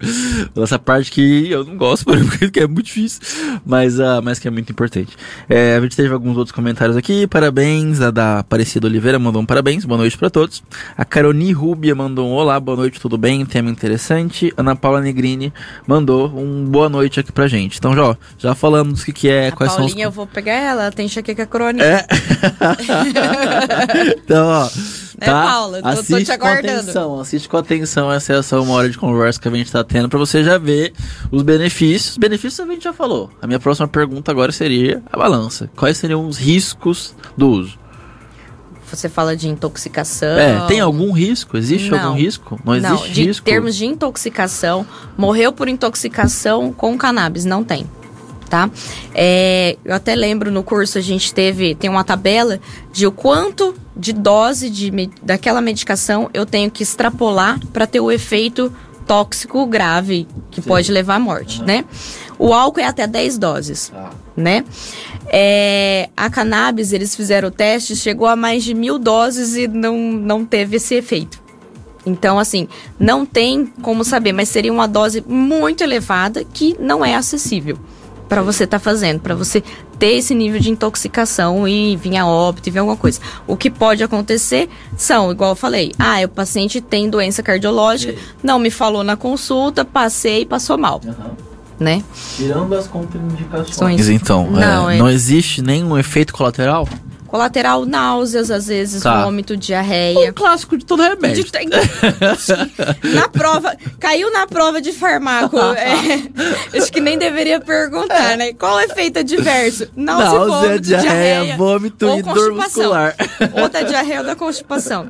essa parte que eu não gosto, porque é muito difícil, mas, uh, mas que é muito importante. É, a gente teve alguns outros comentários aqui, parabéns, a da Aparecida Oliveira mandou um parabéns, boa noite para todos. A Caroni Rubia mandou um olá, boa noite, tudo bem? Tema interessante. Ana Paula Negrini mandou um boa noite aqui pra gente. Então, já, já falamos o que, que é, a quais Paulinha, são os... eu vou pegar ela, ela tem enxaqueca crônica. É. então, ó. É, tá? Paula, assiste tô, tô te aguardando. Com atenção, assiste com atenção essa, essa uma hora de conversa que a gente tá tendo pra você já ver os benefícios. Os benefícios a gente já falou. A minha próxima pergunta agora seria a balança. Quais seriam os riscos do uso? Você fala de intoxicação. É, tem algum risco? Existe não, algum risco? Não existe não, de risco? termos de intoxicação, morreu por intoxicação com cannabis, não tem. Tá? É, eu até lembro no curso a gente teve tem uma tabela de o quanto de dose de, daquela medicação eu tenho que extrapolar para ter o efeito tóxico grave que Sim. pode levar à morte, uhum. né? O álcool é até 10 doses, ah. né? É, a cannabis, eles fizeram o teste, chegou a mais de mil doses e não, não teve esse efeito. Então, assim, não tem como saber, mas seria uma dose muito elevada que não é acessível para você estar tá fazendo, para você ter esse nível de intoxicação e vir a óbito e vir alguma coisa. O que pode acontecer são, igual eu falei, ah, o paciente tem doença cardiológica, não me falou na consulta, passei e passou mal. Uhum né? Tirando as contraindicações. Então, não, é, é... não existe nenhum efeito colateral? Colateral, náuseas, às vezes, Tá. vômito, diarreia. O clássico de todo remédio. De- na prova, caiu na prova de farmaco. é, acho que nem deveria perguntar, né? Qual é efeito adverso? Náusea, Náusea, vômito, diarreia, vômito ou e dor constipação. muscular. Ou da diarreia ou da constipação.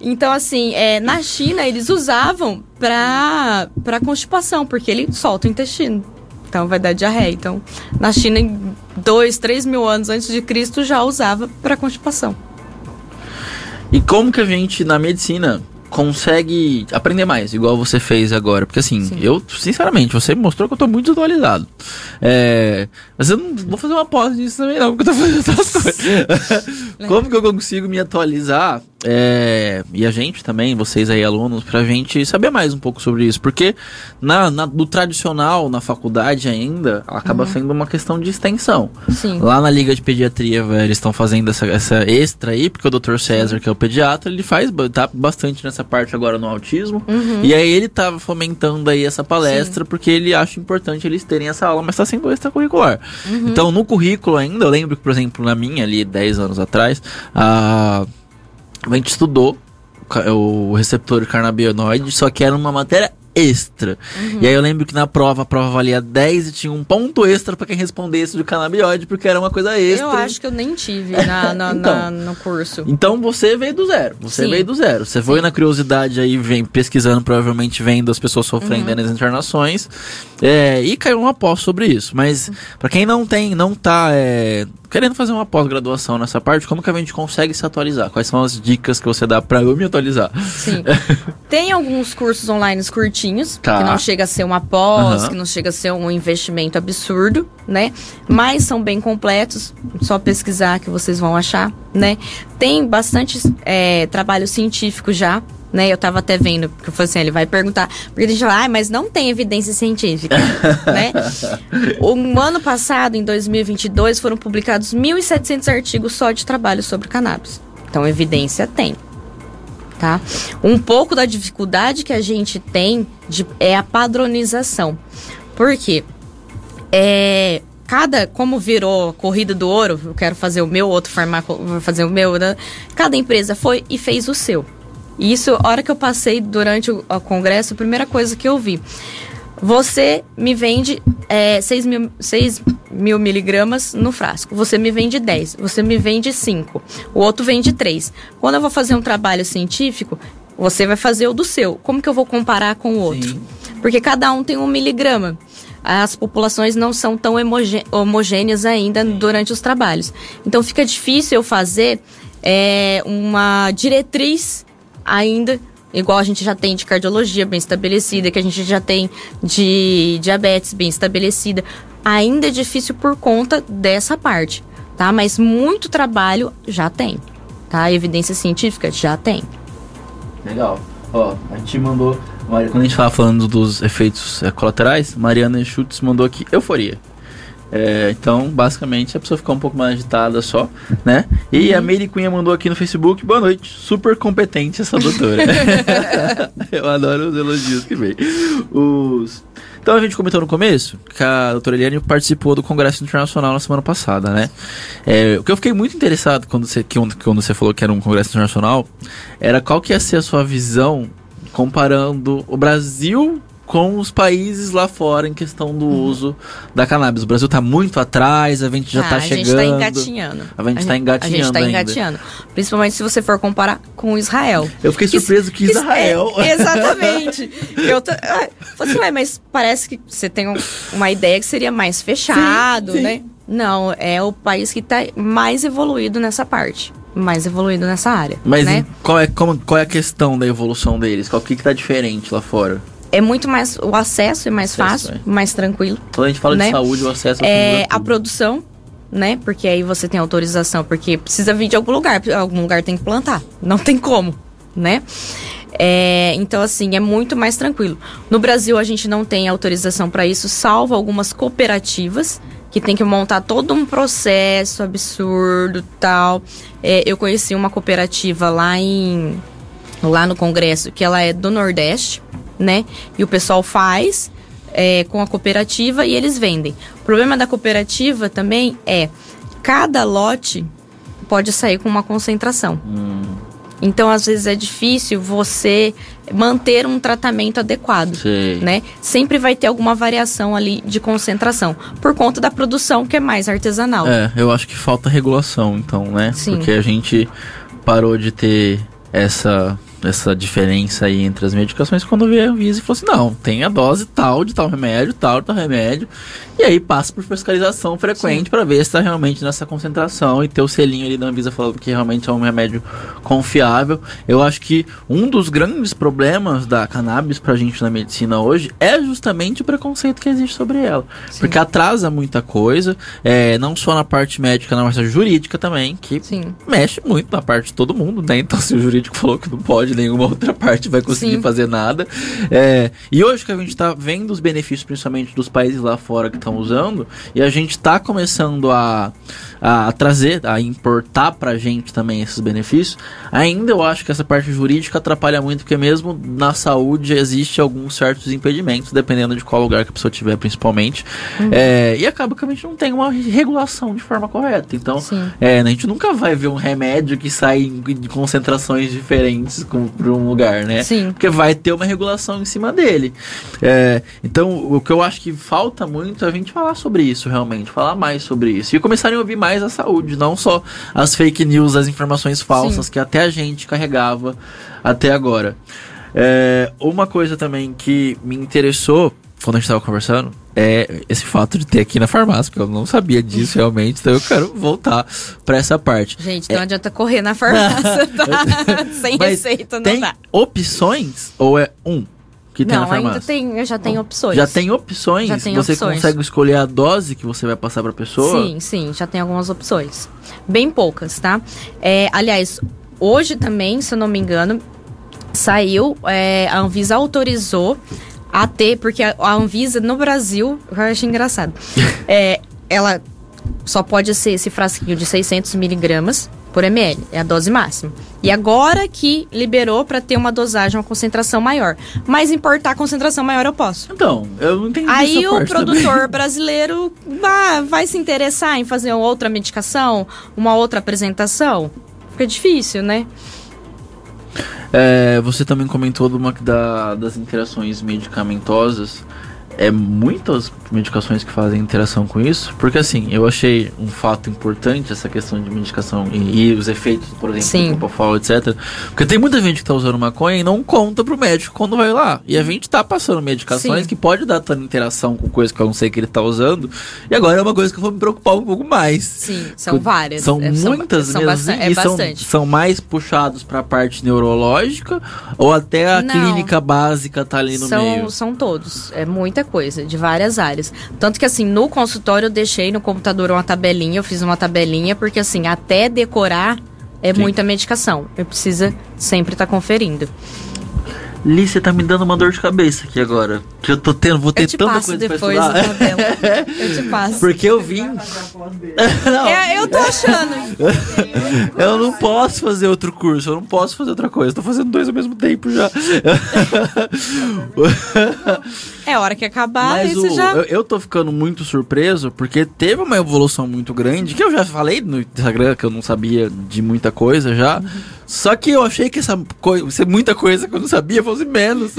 Então, assim, é, na China eles usavam pra, pra constipação, porque ele solta o intestino. Então vai dar diarreia. Então, na China, em dois, três mil anos antes de Cristo, já usava pra constipação. E como que a gente, na medicina, consegue aprender mais, igual você fez agora? Porque assim, Sim. eu, sinceramente, você mostrou que eu tô muito desatualizado. É, mas eu não vou fazer uma pós disso também, não, porque eu tô fazendo outras coisas. como que eu consigo me atualizar? É, e a gente também, vocês aí, alunos, pra gente saber mais um pouco sobre isso. Porque na, na- no tradicional, na faculdade ainda, acaba sendo uma questão de extensão. Sim. Lá na Liga de Pediatria, velho, eles estão fazendo essa, essa extra aí, porque o Dr. César, que é o pediatra, ele faz tá bastante nessa parte agora no autismo. Uhum. E aí ele tava fomentando aí essa palestra, porque ele acha importante eles terem essa aula, mas tá sendo extracurricular. Uhum. Então, no currículo ainda, eu lembro que, por exemplo, na minha ali, 10 anos atrás, a, a gente estudou o receptor cannabinoide, só que era uma matéria extra. Uhum. E aí eu lembro que na prova, a prova valia 10 e tinha um ponto extra pra quem respondesse do cannabinoide, porque era uma coisa extra. Eu acho que eu nem tive na, na- Então. na- no curso. Então você veio do zero. Você Sim. veio do zero. Você foi na curiosidade aí, vem pesquisando, provavelmente vendo as pessoas sofrendo aí nas internações. é, e caiu uma pós sobre isso. Mas pra quem não tem, não tá é, querendo fazer uma pós-graduação nessa parte, como que a gente consegue se atualizar? Quais são as dicas que você dá pra eu me atualizar? Sim. Tem alguns cursos online curtinhos, Tá. que não chega a ser uma pós, Aham. que não chega a ser um investimento absurdo, né? Mas são bem completos, só pesquisar que vocês vão achar, né? Tem bastante é, trabalho científico já, né? Eu tava até vendo, porque eu falei assim, ele vai perguntar, porque ele fala, ah, mas não tem evidência científica, né? O ano passado, em 2022, foram publicados 1.700 artigos só de trabalho sobre cannabis. Então, evidência tem tá? Um pouco da dificuldade que a gente tem de- é a padronização. Por quê? É, cada, como virou corrida do ouro, eu quero fazer o meu, outro farmaco vou fazer o meu, né? cada empresa foi e fez o seu. E isso, a hora que eu passei durante o, o congresso, a primeira coisa que eu vi. Você me vende é, 6 mil, 6 mil miligramas no frasco. Você me vende 10. Você me vende 5. O outro vende 3. Quando eu vou fazer um trabalho científico, você vai fazer o do seu. Como que eu vou comparar com o outro? Sim. Porque cada um tem um miligrama. As populações não são tão homogê- homogêneas ainda durante os trabalhos. Então fica difícil eu fazer é, uma diretriz ainda, igual a gente já tem de cardiologia bem estabelecida, que a gente já tem de diabetes bem estabelecida. Ainda é difícil por conta dessa parte, tá? Mas muito trabalho já tem, tá? Evidência científica já tem. Legal. Ó, a gente mandou. Quando a gente tava falando dos efeitos é, colaterais, Mariana Schutz mandou aqui euforia. É, então, basicamente, a pessoa ficar um pouco mais agitada só, né? E a Mary Cunha mandou aqui no Facebook, boa noite, super competente essa doutora. Eu adoro os elogios que vem. Os... Então a gente comentou no começo que a doutora Eliane participou do Congresso Internacional na semana passada, né? É, o que eu fiquei muito interessado quando você, quando você falou que era um Congresso Internacional era qual que ia ser a sua visão comparando o Brasil com os países lá fora em questão do uso da cannabis. O Brasil tá muito atrás, a gente já tá Ah, a chegando. gente tá engatinhando. A gente tá A engatinhando gente tá ainda. engatinhando. Principalmente se você for comparar com Israel. Eu fiquei Que- surpreso que que- Israel. é, exatamente. Eu tô, ah, assim, "Ué, mas parece que você tem um- uma ideia que seria mais fechado, Sim, sim. né? Não, é o país que tá mais evoluído nessa parte. Mais evoluído nessa área. Mas né? qual, é, como- qual é a questão da evolução deles? Qual que, que tá diferente lá fora? É muito mais. O acesso é mais Acesso, fácil, mais tranquilo. Quando a gente fala de Né? saúde, o acesso É, muda a produção, né? Porque aí você tem autorização, porque precisa vir de algum lugar, algum lugar tem que plantar. Não tem como, né? É, então, assim, é muito mais tranquilo. No Brasil, a gente não tem autorização para isso, salvo algumas cooperativas que tem que montar todo um processo absurdo tal. É, eu conheci uma cooperativa lá em lá no congresso que ela é do Nordeste, né? E o pessoal faz é, com a cooperativa e eles vendem. O problema da cooperativa também é cada lote pode sair com uma concentração. Hum, Então, às vezes é difícil você manter um tratamento adequado, sei. né? Sempre vai ter alguma variação ali de concentração, por conta da produção que é mais artesanal. É, eu acho que falta regulação, então, né? Sim. Porque a gente parou de ter essa, essa diferença aí entre as medicações quando veio a Anvisa e falou assim, não, tem a dose tal de tal remédio, tal de tal remédio, e aí passa por fiscalização frequente para ver se está realmente nessa concentração e ter o selinho ali da Anvisa falando que realmente é um remédio confiável. Eu acho que um dos grandes problemas da cannabis pra gente na medicina hoje é justamente o preconceito que existe sobre ela. Porque atrasa muita coisa, é, não só na parte médica, na parte jurídica também, que Sim. mexe muito na parte de todo mundo, né? Então, se o jurídico falou que não pode, nenhuma outra parte vai conseguir Sim. fazer nada. É, e hoje que a gente tá vendo os benefícios, principalmente dos países lá fora que estão usando, e a gente tá começando a, a trazer, a importar pra gente também esses benefícios, ainda eu acho que essa parte jurídica atrapalha muito, porque mesmo na saúde existe alguns certos impedimentos, dependendo de qual lugar que a pessoa tiver, principalmente. Uhum. É, e acaba que a gente não tem uma regulação de forma correta. Então, é, a gente nunca vai ver um remédio que sai em de concentrações diferentes para um lugar, né? Sim. Porque vai ter uma regulação em cima dele. É, então, o que eu acho que falta muito é a gente falar sobre isso, realmente. Falar mais sobre isso. E começarem a ouvir mais a saúde, não só as fake news, as informações falsas Sim. que até a gente carregava até agora. É, uma coisa também que me interessou quando a gente estava conversando é esse fato de ter aqui na farmácia, porque eu não sabia disso realmente, então eu quero voltar para essa parte. Gente, não adianta correr na farmácia, tá? Sem Mas receita não tem dá. opções ou é um que tem na Não, farmácia? ainda tem, já tem opções. Já tem opções? Já tem você opções. consegue escolher a dose que você vai passar pra pessoa? Sim, sim, já tem algumas opções. Bem poucas, tá? É, aliás, hoje também, se eu não me engano, saiu, é, a Anvisa autorizou a ter, porque a, a Anvisa no Brasil, eu acho engraçado, é, ela só pode ser esse frasquinho de 600 miligramas por ml, é a dose máxima. E agora que liberou para ter uma dosagem, uma concentração maior. Mas importar concentração maior eu posso. Então, eu não entendi Aí o produtor também. brasileiro ah, vai se interessar em fazer outra medicação, uma outra apresentação? Fica difícil, né? É, você também comentou uma da, das interações medicamentosas. É muitas medicações que fazem interação com isso, porque assim, eu achei um fato importante essa questão de medicação e, e os efeitos, por exemplo, Sim. do propofol, etc. Porque tem muita gente que tá usando maconha e não conta pro médico quando vai lá. E a gente tá passando medicações Sim. que pode dar tanta interação com coisa que eu não sei que ele tá usando. E agora é uma coisa que eu vou me preocupar um pouco mais. Sim, são várias. São É, muitas são, mesmo. basta- e é são, são mais puxados pra parte neurológica ou até a Não. clínica básica tá ali no são, meio? são todos. É muita coisa, de várias áreas. Tanto que, assim, no consultório eu deixei no computador uma tabelinha, eu fiz uma tabelinha, porque, assim, até decorar é Sim. muita medicação. Eu precisa sempre estar conferindo. Li, você tá me dando uma dor de cabeça aqui agora. Que eu tô tendo, vou ter Eu te tanta passo coisa depois pra estudar. Eu te passo. Porque eu vim. não, É, eu tô achando. eu não posso fazer outro curso, eu não posso fazer outra coisa. Tô fazendo dois ao mesmo tempo já. É hora que acabar, Mas o- você já. eu, eu tô ficando muito surpreso porque teve uma evolução muito grande, que eu já falei no Instagram que eu não sabia de muita coisa já. Só que eu achei que essa coisa, muita coisa que eu não sabia fosse menos.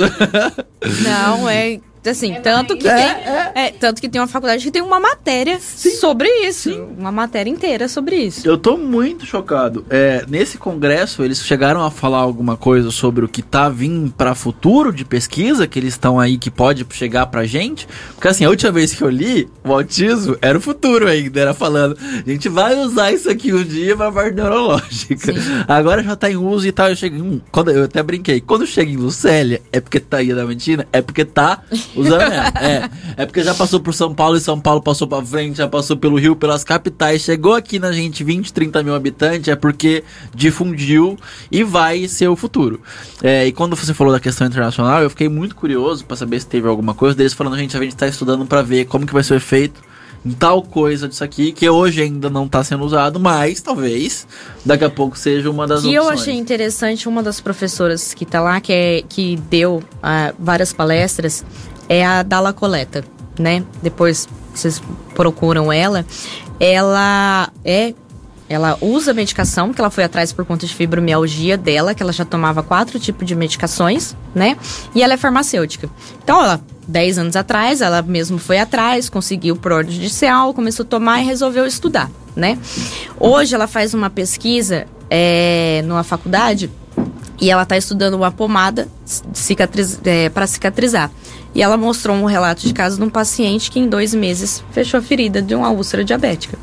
Não, é assim, tanto que É, tem. é, tanto que tem uma faculdade que tem uma matéria sobre isso. Uma matéria inteira sobre isso. Eu tô muito chocado. É, nesse congresso, eles chegaram a falar alguma coisa sobre o que tá vindo pra futuro de pesquisa, que eles estão aí, que pode chegar pra gente. Porque assim, a última vez que eu li, o autismo era o futuro ainda, era falando, a gente vai usar isso aqui um dia pra parte neurológica. Sim. Agora já tá em uso e tal. Eu, cheguei, hum, quando, eu até brinquei, quando chega em Lucélia, é porque tá aí da mentira, é porque tá usando mesmo. É, é porque já passou por São Paulo e São Paulo passou pra frente, já passou pelo Rio, pelas capitais, chegou aqui na gente 20, 30 mil habitantes, é porque difundiu e vai ser o futuro. É, e quando você falou da questão internacional, eu fiquei muito curioso pra saber se teve alguma coisa deles falando, gente, a gente tá estudando pra ver como que vai ser o efeito tal coisa disso aqui, que hoje ainda não tá sendo usado, mas talvez daqui a pouco seja uma das que opções. eu achei interessante, uma das professoras que tá lá, que, é, que deu ah, várias palestras, é a Dala Coleta, né? Depois vocês procuram ela. Ela é Ela usa medicação, que ela foi atrás por conta de fibromialgia dela, que ela já tomava quatro tipos de medicações, né? E ela é farmacêutica. Então, ela, 10 anos atrás, ela mesmo foi atrás, conseguiu por ordem judicial, começou a tomar e resolveu estudar, né? Hoje ela faz uma pesquisa é, numa faculdade e ela está estudando uma pomada cicatriz, é, para cicatrizar. E ela mostrou um relato de caso de um paciente que em dois meses fechou a ferida de uma úlcera diabética.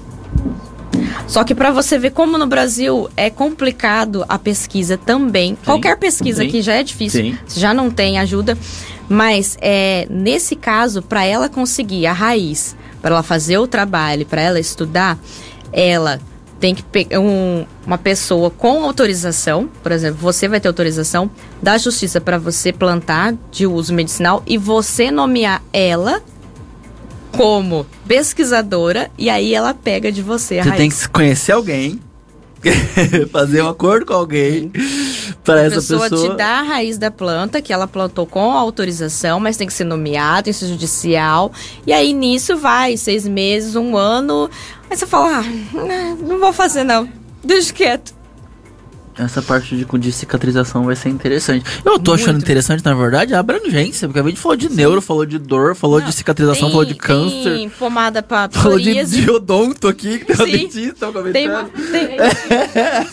Só que para você ver como no Brasil é complicado a pesquisa também. Sim, Qualquer pesquisa sim, aqui já é difícil, sim. já não tem ajuda. Mas é, nesse caso, para ela conseguir a raiz, para ela fazer o trabalho, para ela estudar, ela tem que pegar um, uma pessoa com autorização, por exemplo, você vai ter autorização da justiça para você plantar de uso medicinal e você nomear ela como pesquisadora e aí ela pega de você a Você raiz. tem que conhecer alguém, fazer um acordo com alguém para essa pessoa. A pessoa te dá a raiz da planta que ela plantou com autorização, mas tem que ser nomeado, tem que ser judicial. E aí nisso vai seis meses, um ano. Aí você fala, ah, não vou fazer não, deixa quieto essa parte de, de cicatrização vai ser interessante. Eu tô Muito. achando interessante, na verdade, a abrangência, porque a gente falou de neuro, falou de dor, falou Não, de cicatrização, tem, falou de câncer. Tem pomada pra Falou de, de odonto aqui, que tem dentista tem, tem,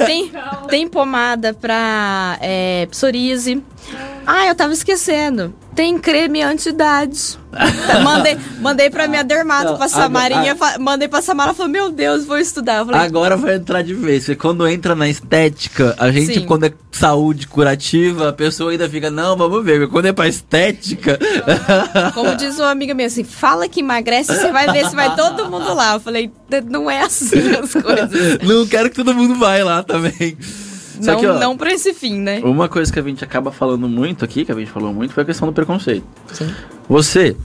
tem, tem, pomada pra é, psoríase. Ah, eu tava esquecendo. Tem creme anti-idade. mandei, mandei pra minha dermato, Não, pra Samarinha. Agora, mandei pra Samara falou: Meu Deus, vou estudar. Falei, agora vai entrar de vez. Porque quando entra na estética, a gente, Sim. quando é saúde curativa, a pessoa ainda fica: Não, vamos ver. Quando é pra estética. Como diz uma amiga minha assim: Fala que emagrece, você vai ver se vai todo mundo lá. Eu falei: Não é assim as coisas. Não quero que todo mundo vá lá também. Não, que, ó, não pra esse fim, né? Uma coisa que a gente acaba falando muito aqui, que a gente falou muito, foi a questão do preconceito. Sim. Você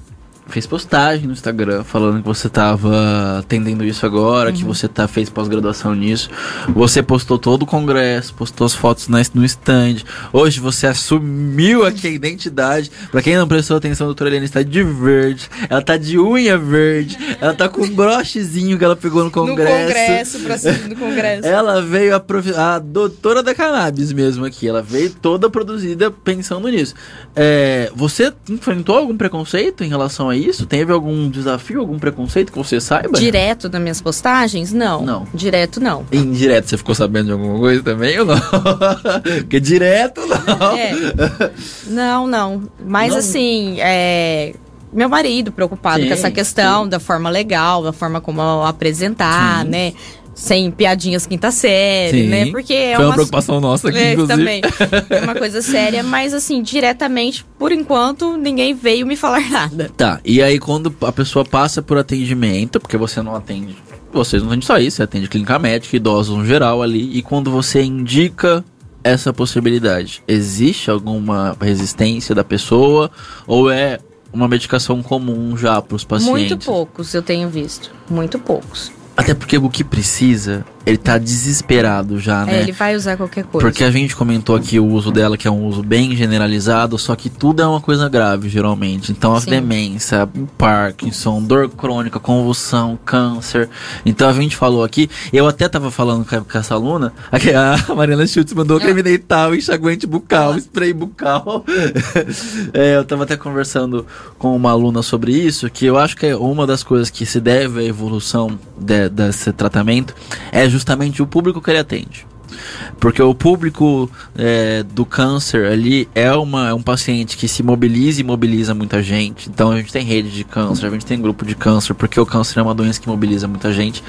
fez postagem no Instagram falando que você estava atendendo isso agora, uhum. que você tá, fez pós-graduação nisso. Você postou todo o congresso, postou as fotos no stand. Hoje você assumiu aqui a identidade. Pra quem não prestou atenção, a doutora Helena está de verde. Ela tá de unha verde. Ela tá com um brochezinho que ela pegou no congresso. No congresso, pra cima do congresso. ela veio a, prof... a doutora da cannabis mesmo aqui. Ela veio toda produzida pensando nisso. É, você enfrentou algum preconceito em relação a isso? Teve algum desafio, algum preconceito que você saiba? Direto das minhas postagens? Não. Não. Direto não. Indireto, você ficou sabendo de alguma coisa também ou não? Porque direto não. É. Não, não. Mas não. assim, é meu marido preocupado sim, com essa questão sim. da forma legal, da forma como apresentar, sim. né? Sem piadinhas quinta série, Sim. né? Porque é Foi uma, uma preocupação nossa aqui, é, inclusive. Também. É uma coisa séria, mas assim, diretamente, por enquanto, ninguém veio me falar nada. Tá, e aí quando a pessoa passa por atendimento, porque você não atende, vocês não atendem só isso, você atende clínica médica, idosos no geral ali, e quando você indica essa possibilidade, existe alguma resistência da pessoa ou é uma medicação comum já para os pacientes? Muito poucos eu tenho visto, muito poucos. Até porque o que precisa ele tá desesperado já, é, né? É, ele vai usar qualquer coisa. Porque a gente comentou aqui o uso dela, que é um uso bem generalizado, só que tudo é uma coisa grave, geralmente. Então, a Sim. demência, Parkinson, dor crônica, convulsão, câncer. Então, a gente falou aqui, eu até tava falando com, com essa aluna, a Mariana Schultz mandou creme dental, enxaguante bucal, ah. spray bucal. é, eu tava até conversando com uma aluna sobre isso, que eu acho que é uma das coisas que se deve à evolução de, desse tratamento é justamente o público que ele atende. Porque o público é, do câncer ali é, uma, é um paciente que se mobiliza e mobiliza muita gente. Então a gente tem rede de câncer, a gente tem grupo de câncer, porque o câncer é uma doença que mobiliza muita gente.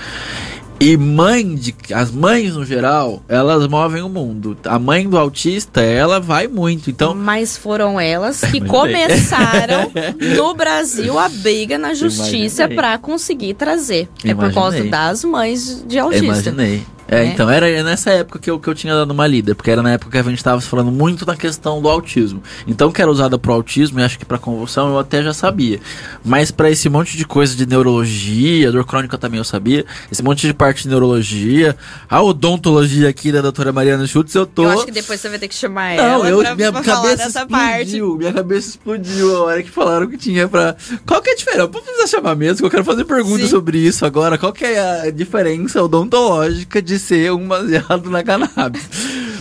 E mãe de. As mães, no geral, elas movem o mundo. A mãe do autista, ela vai muito. Então. Mas foram elas que começaram no Brasil a briga na justiça para conseguir trazer. Imaginei. É por causa das mães de autista. Imaginei. É, é, então, era nessa época que eu, que eu tinha dado uma lida, porque era na época que a gente estava falando muito da questão do autismo. Então, que era usada para autismo e acho que para convulsão eu até já sabia. Mas para esse monte de coisa de neurologia, dor crônica também eu sabia, esse monte de parte de neurologia, a odontologia aqui da doutora Mariana Schultz, eu tô. Eu acho que depois você vai ter que chamar Não, ela. Eu, pra, minha pra cabeça explodiu, parte. minha cabeça explodiu a hora que falaram que tinha pra. Qual que é a diferença? Não precisa chamar mesmo, que eu quero fazer perguntas sobre isso agora. Qual que é a diferença odontológica de ser um baseado na cannabis.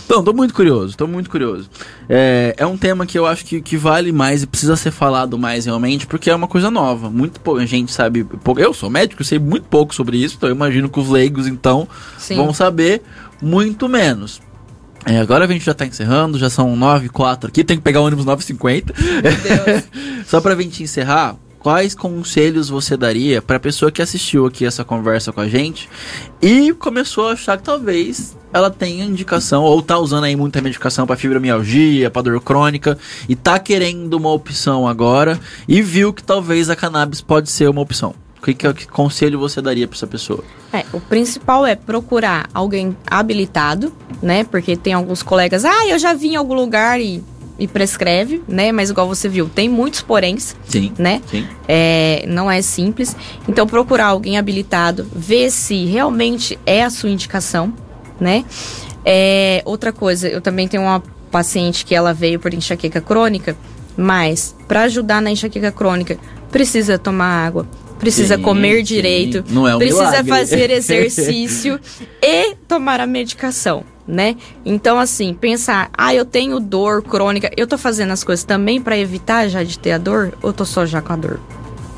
Então, tô muito curioso, tô muito curioso. É, é um tema que eu acho que, que vale mais e precisa ser falado mais realmente, porque é uma coisa nova. Muito pouca gente sabe. Pouco, eu sou médico, sei muito pouco sobre isso, então eu imagino que os leigos, então, Sim. vão saber muito menos. É, agora a gente já tá encerrando, já são 9 e 4 aqui, tem que pegar o ônibus 9h50. Só pra gente encerrar, quais conselhos você daria para a pessoa que assistiu aqui essa conversa com a gente e começou a achar que talvez ela tenha indicação ou tá usando aí muita medicação para fibromialgia, para dor crônica e tá querendo uma opção agora e viu que talvez a cannabis pode ser uma opção. Que, que, que conselho você daria para essa pessoa? É, o principal é procurar alguém habilitado, né? Porque tem alguns colegas, ah, eu já vi em algum lugar e e prescreve, né? Mas igual você viu, tem muitos poréns, sim, né? Sim. É, não é simples. Então procurar alguém habilitado, ver se realmente é a sua indicação, né? É, outra coisa, eu também tenho uma paciente que ela veio por enxaqueca crônica, mas para ajudar na enxaqueca crônica precisa tomar água, precisa sim, comer direito, é um precisa milagre. fazer exercício e tomar a medicação né? Então, assim, pensar, ah, eu tenho dor crônica, eu tô fazendo as coisas também para evitar já de ter a dor, ou tô só já com a dor?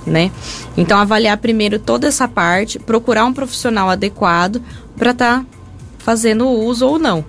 Né? Então, avaliar primeiro toda essa parte, procurar um profissional adequado para tá fazendo uso ou não.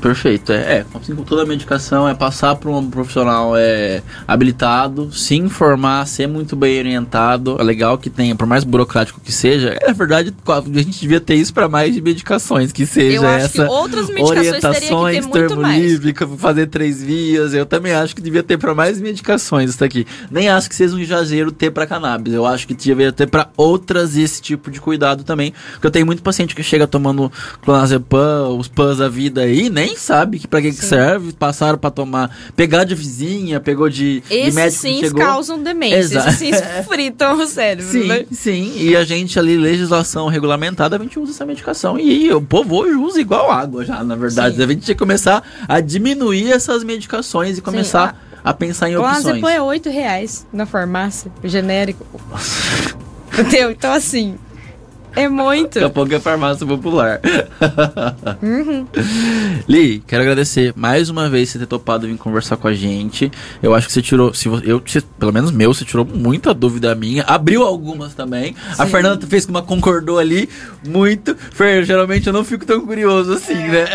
Perfeito. É, é assim como toda medicação, é passar para um profissional é, habilitado, se informar, ser muito bem orientado. É legal que tenha, por mais burocrático que seja, é verdade, a gente devia ter isso para mais de medicações, que seja essa que outras medicações orientações, termo mais. livre, fazer três vias. Eu também acho que devia ter para mais medicações isso daqui. Nem acho que seja um exagero ter para cannabis. Eu acho que devia ter para outras esse tipo de cuidado também. Porque eu tenho muito paciente que chega tomando clonazepam, os pãs da vida aí, nem nem sabe que pra que, que serve, passaram para tomar, pegar de vizinha, pegou de, Esses de médico sim chegou. causam demência, Exato. esses sim fritam o cérebro. Sim, né? sim, e a gente ali, legislação regulamentada, a gente usa essa medicação. E o povo hoje usa igual água já, na verdade. Sim. A gente tinha que começar a diminuir essas medicações e começar sim, a, a, pensar em opções. O é 8 reais na farmácia, genérico. Entendeu? Então, assim, é muito. Daqui a pouco é farmácia popular. Uhum. Li, quero agradecer mais uma vez você ter topado vir conversar com a gente. Eu acho que você tirou, se você, eu, pelo menos meu, você tirou muita dúvida minha. Abriu algumas também. Sim. A Fernanda fez uma concordou ali muito. Fer, geralmente eu não fico tão curioso assim, é. né?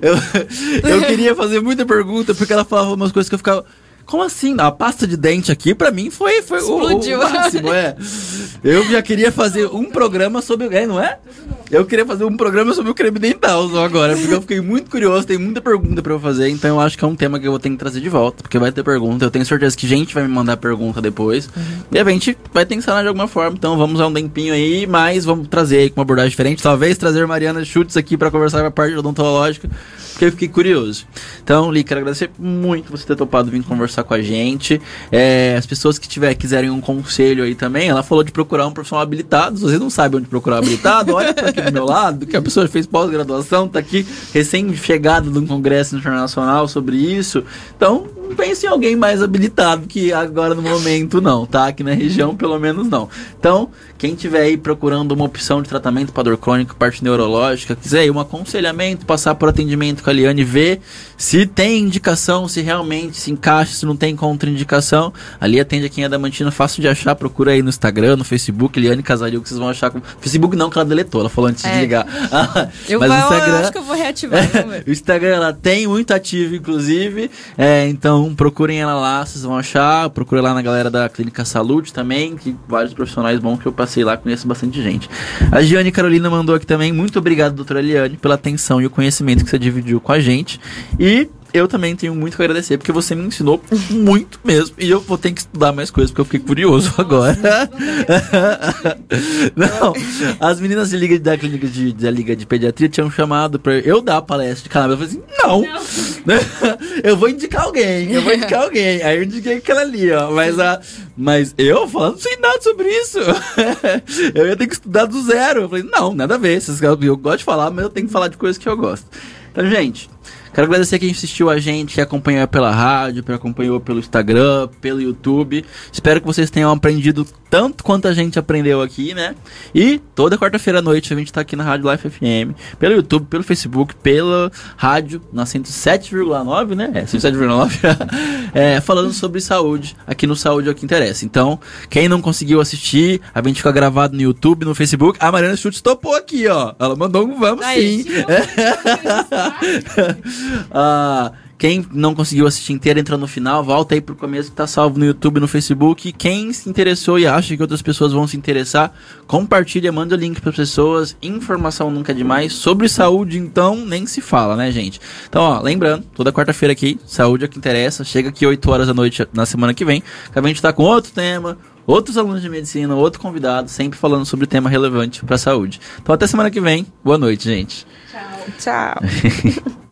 eu, eu queria fazer muita pergunta porque ela falava umas coisas que eu ficava como assim? A pasta de dente aqui, pra mim, foi, foi o, o, máximo, é. Eu já queria fazer um programa sobre. É, não é? Eu queria fazer um programa sobre o creme dental só agora, porque eu fiquei muito curioso, tem muita pergunta pra eu fazer, então eu acho que é um tema que eu vou ter que trazer de volta, porque vai ter pergunta. Eu tenho certeza que gente vai me mandar pergunta depois. Uhum. E a gente vai ter que sanar de alguma forma. Então vamos dar um tempinho aí, mas vamos trazer aí com uma abordagem diferente. Talvez trazer Mariana Schutz aqui para conversar com a parte odontológica porque eu fiquei curioso. Então, Li, quero agradecer muito você ter topado vir conversar com a gente. É, as pessoas que tiver, quiserem um conselho aí também, ela falou de procurar um profissional habilitado. Se você não sabe onde procurar habilitado, olha para aqui do meu lado, que a pessoa fez pós-graduação, tá aqui recém-chegada de um congresso internacional sobre isso. Então, pense em alguém mais habilitado que agora no momento não, tá? Aqui na região pelo menos não. Então, quem tiver aí procurando uma opção de tratamento para dor crônica, parte neurológica, quiser aí um aconselhamento, passar por atendimento com a Liane, ver se tem indicação, se realmente se encaixa, se não tem contraindicação. Ali atende aqui em Adamantina, fácil de achar, procura aí no Instagram, no Facebook, Liane Casario, que vocês vão achar. Com... Facebook não, que ela deletou, ela falou antes é. de ligar. eu, Mas vou, Instagram... eu acho que eu vou reativar, o Instagram ela tem muito ativo, inclusive, é, então então procurem ela lá, vocês vão achar. Procure lá na galera da Clínica Saúde também, que vários profissionais bons que eu passei lá, conheço bastante gente. A Giane Carolina mandou aqui também. Muito obrigado, doutora Eliane, pela atenção e o conhecimento que você dividiu com a gente. E eu também tenho muito que agradecer, porque você me ensinou muito mesmo. E eu vou ter que estudar mais coisas, porque eu fiquei curioso agora. não, as meninas de liga, da clínica de, da Liga de Pediatria tinham chamado pra eu dar a palestra de cannabis. Eu falei assim, não. não. eu vou indicar alguém, eu vou indicar alguém. Aí eu indiquei aquela ali, ó. Mas, a, mas eu falando sem nada sobre isso. eu ia ter que estudar do zero. Eu falei, não, nada a ver. Eu gosto de falar, mas eu tenho que falar de coisas que eu gosto. Então, gente, Quero agradecer quem assistiu a gente, que acompanhou pela rádio, que acompanhou pelo Instagram, pelo YouTube. Espero que vocês tenham aprendido tanto quanto a gente aprendeu aqui, né? E toda quarta-feira à noite a gente tá aqui na Rádio Life FM, pelo YouTube, pelo Facebook, pela rádio na 107,9, né? É, 107,9. é, falando sobre saúde, aqui no Saúde é o que interessa. Então, quem não conseguiu assistir, a gente fica gravado no YouTube, no Facebook. A Mariana Schultz topou aqui, ó. Ela mandou um vamos Aí, sim. ah, quem não conseguiu assistir inteiro, entra no final, volta aí pro começo que tá salvo no YouTube, no Facebook. Quem se interessou e acha que outras pessoas vão se interessar, compartilha, manda o link para pessoas. Informação nunca é demais. Sobre saúde, então, nem se fala, né, gente? Então, ó, lembrando, toda quarta-feira aqui, saúde é o que interessa. Chega aqui 8 horas da noite na semana que vem. Que a gente tá com outro tema, outros alunos de medicina, outro convidado, sempre falando sobre tema relevante para a saúde. Então, até semana que vem. Boa noite, gente. Tchau. Tchau.